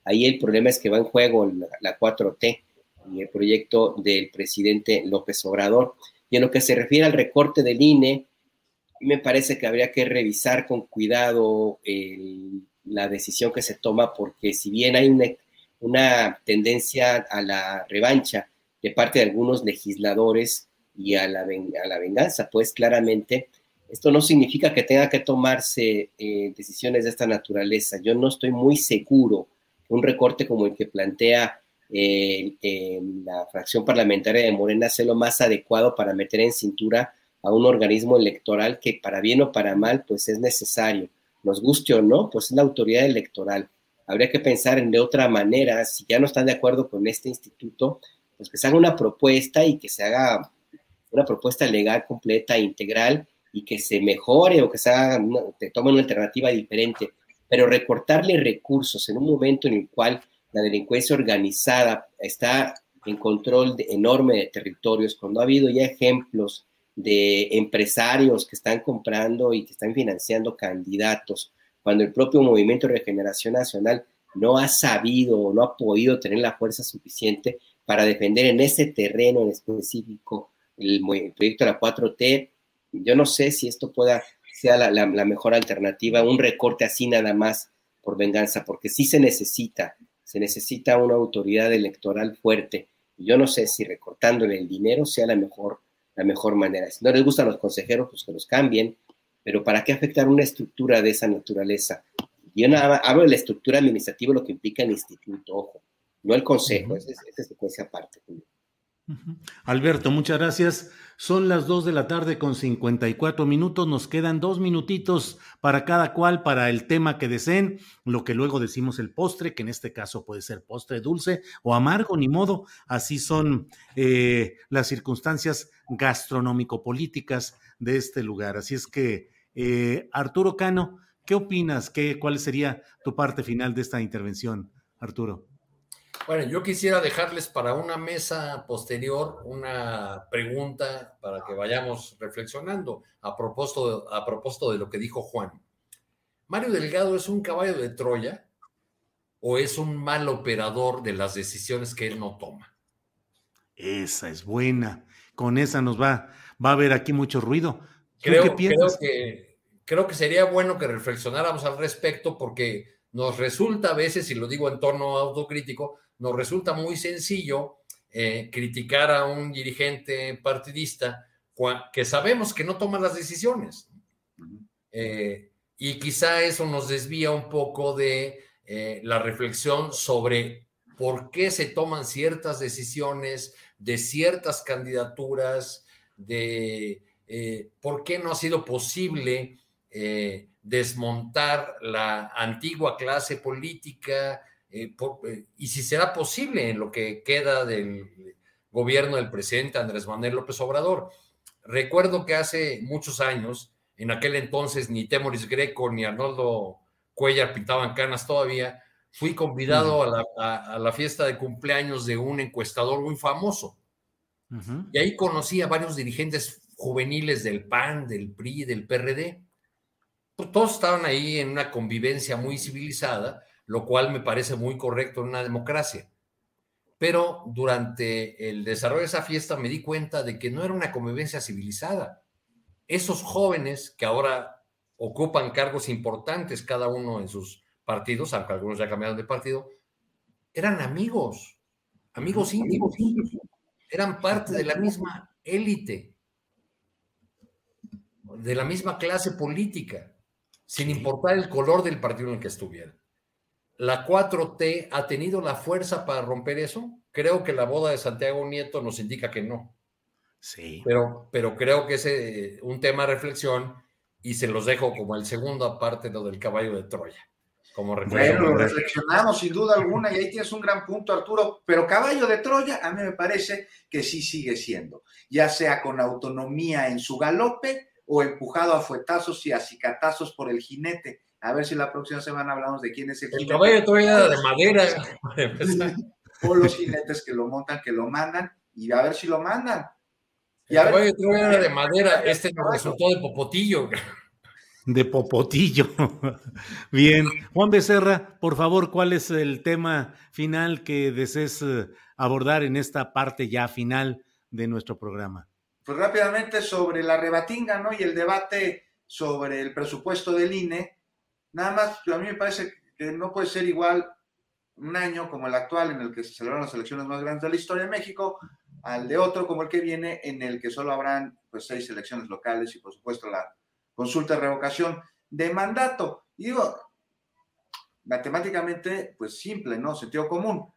Ahí el problema es que va en juego la 4T y el proyecto del presidente López Obrador. Y en lo que se refiere al recorte del INE, me parece que habría que revisar con cuidado la decisión que se toma, porque si bien hay una, tendencia a la revancha de parte de algunos legisladores y a la, a la venganza, pues claramente esto no significa que tenga que tomarse eh, decisiones de esta naturaleza. Yo no estoy muy seguro un recorte como el que plantea eh, la fracción parlamentaria de Morena sea lo más adecuado para meter en cintura a un organismo electoral que para bien o para mal, pues es necesario. Nos guste o no, pues es la autoridad electoral. Habría que pensar en de otra manera, si ya no están de acuerdo con este instituto, pues que se haga una propuesta y que se haga una propuesta legal completa, integral, y que se mejore o que se haga, tome una alternativa diferente. Pero recortarle recursos en un momento en el cual la delincuencia organizada está en control enorme de territorios, cuando ha habido ya ejemplos de empresarios que están comprando y que están financiando candidatos, cuando el propio Movimiento de Regeneración Nacional no ha sabido o no ha podido tener la fuerza suficiente para defender en ese terreno en específico el, proyecto de la 4T. Yo no sé si esto pueda ser la, la, mejor alternativa, un recorte así nada más por venganza, porque sí se necesita, se necesita una autoridad electoral fuerte. Yo no sé si recortándole el dinero sea la mejor la mejor manera. Si no les gustan los consejeros, pues que los cambien, pero ¿para qué afectar una estructura de esa naturaleza? Yo nada hablo de la estructura administrativa, lo que implica el instituto, ojo, no el consejo, esa es, secuencia aparte. Alberto, muchas gracias. Son las 2 de la tarde con 54 minutos. Nos quedan dos minutitos para cada cual, para el tema que deseen, lo que luego decimos el postre, que en este caso puede ser postre dulce o amargo, ni modo. Así son eh, las circunstancias gastronómico-políticas de este lugar. Así es que, eh, Arturo Cano, ¿qué opinas? ¿Qué, ¿Cuál sería tu parte final de esta intervención, Arturo? Bueno, yo quisiera dejarles para una mesa posterior una pregunta para que vayamos reflexionando a propósito, a propósito de lo que dijo Juan. ¿Mario Delgado es un caballo de Troya o es un mal operador de las decisiones que él no toma? Esa es buena. Con esa nos va, va a haber aquí mucho ruido. Creo, creo, que, creo que sería bueno que reflexionáramos al respecto porque nos resulta a veces, y lo digo en tono autocrítico, nos resulta muy sencillo eh, criticar a un dirigente partidista que sabemos que no toma las decisiones. Eh, y quizá eso nos desvía un poco de eh, la reflexión sobre por qué se toman ciertas decisiones de ciertas candidaturas, de por qué no ha sido posible desmontar la antigua clase política, eh, eh, y si será posible en lo que queda del gobierno del presidente Andrés Manuel López Obrador. Recuerdo que hace muchos años, en aquel entonces ni Temoris Greco ni Arnoldo Cuellar pintaban canas todavía, fui convidado a la, fiesta de cumpleaños de un encuestador muy famoso. Y ahí conocí a varios dirigentes juveniles del PAN, del PRI, del PRD. Pues, todos estaban ahí en una convivencia muy civilizada lo cual me parece muy correcto en una democracia. Pero durante el desarrollo de esa fiesta me di cuenta de que no era una convivencia civilizada. Esos jóvenes que ahora ocupan cargos importantes cada uno en sus partidos, aunque algunos ya cambiaron de partido, eran amigos, amigos íntimos, eran parte de la misma élite, de la misma clase política, sin importar el color del partido en el que estuvieran la 4T ha tenido la fuerza para romper eso? Creo que la boda de Santiago Nieto nos indica que no. Sí. Pero, pero creo que es eh, un tema de reflexión y se los dejo como el segundo aparte lo del caballo de Troya. Como bueno, lo reflexionamos sin duda alguna y ahí tienes un gran punto, Arturo, pero caballo de Troya a mí me parece que sí sigue siendo, ya sea con autonomía en su galope o empujado a fuetazos y a cicatazos por el jinete a ver si la próxima semana hablamos de quién es el, el caballo todavía de madera. o los jinetes que lo montan, que lo mandan, y a ver si lo mandan. el caballo todavía de madera, este nos resultó de popotillo. De popotillo. Bien. Juan Becerra, por favor, ¿cuál es el tema final que desees eh, abordar en esta parte ya final de nuestro programa? Pues rápidamente sobre la rebatinga, ¿no? Y el debate sobre el presupuesto del INE, Nada más, a mí me parece que no puede ser igual un año como el actual, en el que se celebran las elecciones más grandes de la historia de México, al de otro como el que viene, en el que solo habrán pues, seis elecciones locales y, por supuesto, la consulta de revocación de mandato. Y digo, matemáticamente, pues simple, ¿no? Sentido común.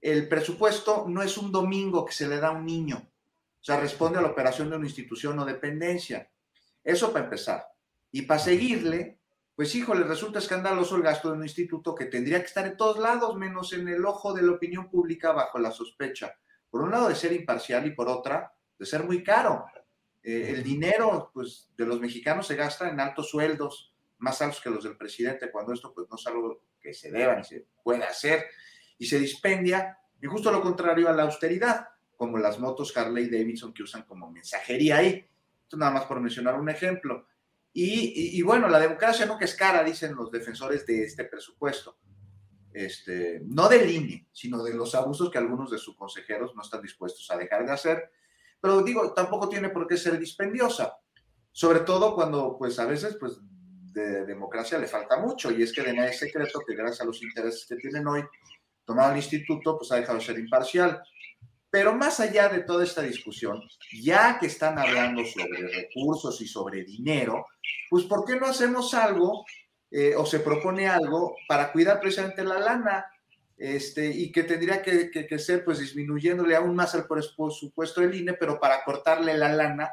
El presupuesto no es un domingo que se le da a un niño. O sea, responde a la operación de una institución o dependencia. Eso para empezar. Y para seguirle, pues híjole, resulta escandaloso el gasto de un instituto que tendría que estar en todos lados, menos en el ojo de la opinión pública bajo la sospecha. Por un lado de ser imparcial y por otra de ser muy caro. Eh, el dinero pues, de los mexicanos se gasta en altos sueldos, más altos que los del presidente, cuando esto pues, no es algo que se deba ni se puede hacer, y se dispendia, y justo lo contrario a la austeridad, como las motos Harley Davidson que usan como mensajería ahí. Esto nada más por mencionar un ejemplo. Y, bueno, la democracia nunca es cara, dicen los defensores de este presupuesto. Este, no del INE, sino de los abusos que algunos de sus consejeros no están dispuestos a dejar de hacer. Pero digo, tampoco tiene por qué ser dispendiosa, sobre todo cuando, pues a veces, pues de democracia le falta mucho, y es que de nada es secreto que gracias a los intereses que tienen hoy, tomado el instituto, pues ha dejado de ser imparcial. Pero más allá de toda esta discusión, ya que están hablando sobre recursos y sobre dinero, pues ¿por qué no hacemos algo eh, o se propone algo para cuidar precisamente la lana? este, y que tendría que, que, ser pues disminuyéndole aún más el presupuesto del INE, pero para cortarle la lana,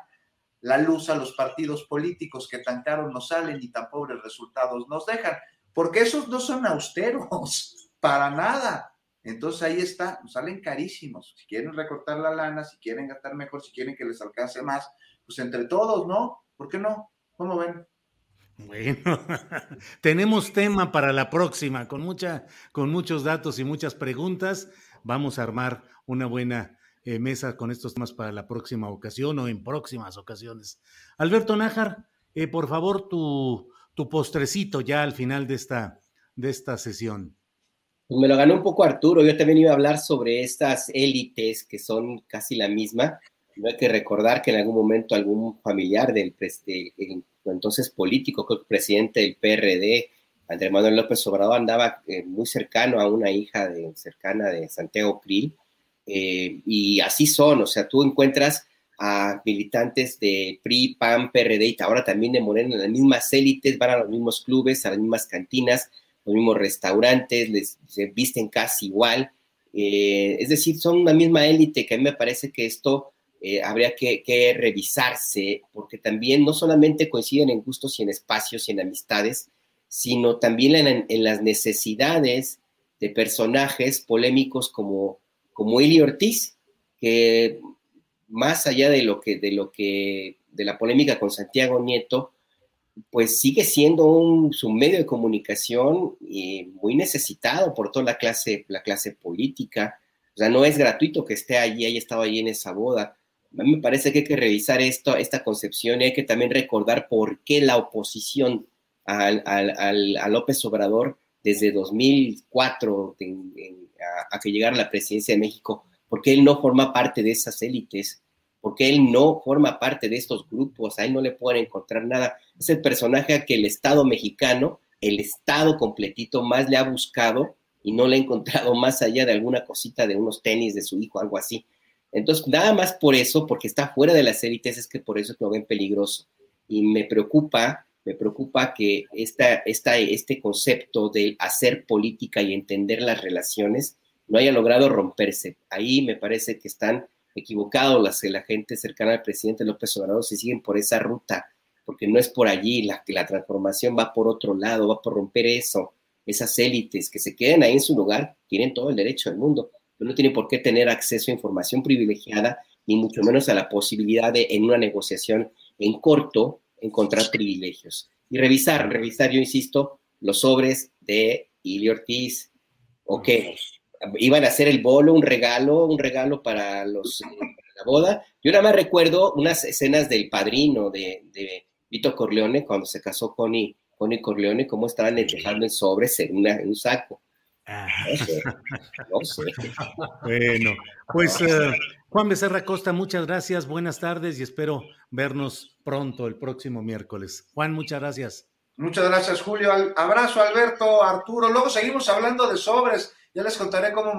la luz a los partidos políticos que tan caros nos salen y tan pobres resultados nos dejan, porque esos no son austeros, para nada. Entonces ahí está, nos salen carísimos. Si quieren recortar la lana, si quieren gastar mejor, si quieren que les alcance más, pues entre todos, ¿no? ¿Por qué no? ¿Cómo ven? Bueno, tenemos tema para la próxima, con, mucha, con muchos datos y muchas preguntas. Vamos a armar una buena eh, mesa con estos temas para la próxima ocasión o en próximas ocasiones. Alberto Nájar, eh, por favor, tu, tu postrecito ya al final de esta, de esta sesión. Me lo ganó un poco Arturo. Yo también iba a hablar sobre estas élites que son casi la misma. No hay que recordar que en algún momento algún familiar del, entonces político, presidente del PRD, Andrés Manuel López Obrador, andaba eh, muy cercano a una hija de, cercana de Santiago Krill, eh, y así son, o sea, tú encuentras a militantes de PRI, PAN, PRD y ahora también de Morena en las mismas élites, van a los mismos clubes, a las mismas cantinas, los mismos restaurantes, les se visten casi igual. Eh, es decir, son una misma élite que a mí me parece que esto eh, habría que, revisarse, porque también no solamente coinciden en gustos y en espacios y en amistades, sino también en, las necesidades de personajes polémicos como, como Ortiz, que más allá de lo que, de lo que, de la polémica con Santiago Nieto, pues sigue siendo un, su medio de comunicación eh, muy necesitado por toda la clase, la clase política. O sea, no es gratuito que esté allí, haya estado allí en esa boda me parece que hay que revisar esto, esta concepción y hay que también recordar por qué la oposición al, a López Obrador desde 2004 a, que llegara a la presidencia de México, porque él no forma parte de esas élites, porque él no forma parte de estos grupos, a él no le pueden encontrar nada. Es el personaje que el Estado mexicano, el Estado completito, más le ha buscado y no le ha encontrado más allá de alguna cosita de unos tenis de su hijo, algo así. Entonces, nada más por eso, porque está fuera de las élites, es que por eso lo ven peligroso. Y me preocupa, me preocupa que esta, esta, este concepto de hacer política y entender las relaciones no haya logrado romperse. Ahí me parece que están equivocados las, la gente cercana al presidente López Obrador si siguen por esa ruta, porque no es por allí, la, la transformación va por otro lado, va por romper eso, esas élites que se queden ahí en su lugar, tienen todo el derecho del mundo no tiene por qué tener acceso a información privilegiada, ni mucho menos a la posibilidad de, en una negociación en corto, encontrar privilegios. Y revisar, revisar, yo insisto, los sobres de Ili Ortiz, o que iban a hacer el bolo, un regalo, un regalo para, los, la boda. Yo nada más recuerdo unas escenas del padrino de, Vito Corleone cuando se casó con Connie Corleone, cómo estaban dejando en sobres en un saco. bueno, pues eh, Juan Becerra Costa, muchas gracias, buenas tardes y espero vernos pronto el próximo miércoles. Juan, muchas gracias. Muchas gracias, Julio. abrazo, Alberto, Arturo. Luego seguimos hablando de sobres. Ya les contaré cómo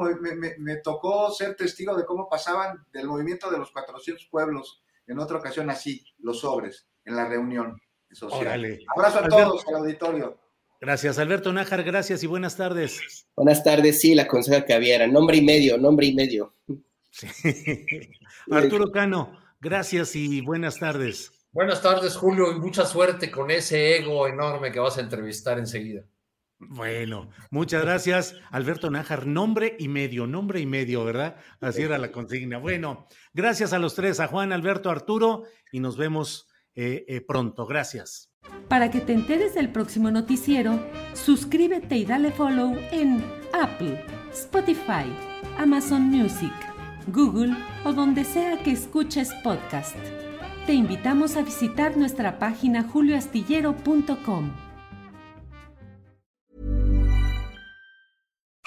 me, tocó ser testigo de cómo pasaban del movimiento de los 400 pueblos en otra ocasión así, los sobres, en la reunión social. Abrazo a todos, al auditorio. Gracias, Alberto Nájar, gracias y buenas tardes. Buenas tardes, sí, la conseja que había era nombre y medio, nombre y medio. Arturo Cano, gracias y buenas tardes. Buenas tardes, Julio, y mucha suerte con ese ego enorme que vas a entrevistar enseguida. Bueno, muchas gracias, Alberto Nájar. Nombre y medio, nombre y medio, ¿verdad? Así era la consigna. Bueno, gracias a los tres, a Juan, Alberto, Arturo, y nos vemos eh, eh, pronto. Gracias. Para que te enteres del próximo noticiero, suscríbete y dale follow en Apple, Spotify, Amazon Music, Google o donde sea que escuches podcast. Te invitamos a visitar nuestra página julioastillero.com.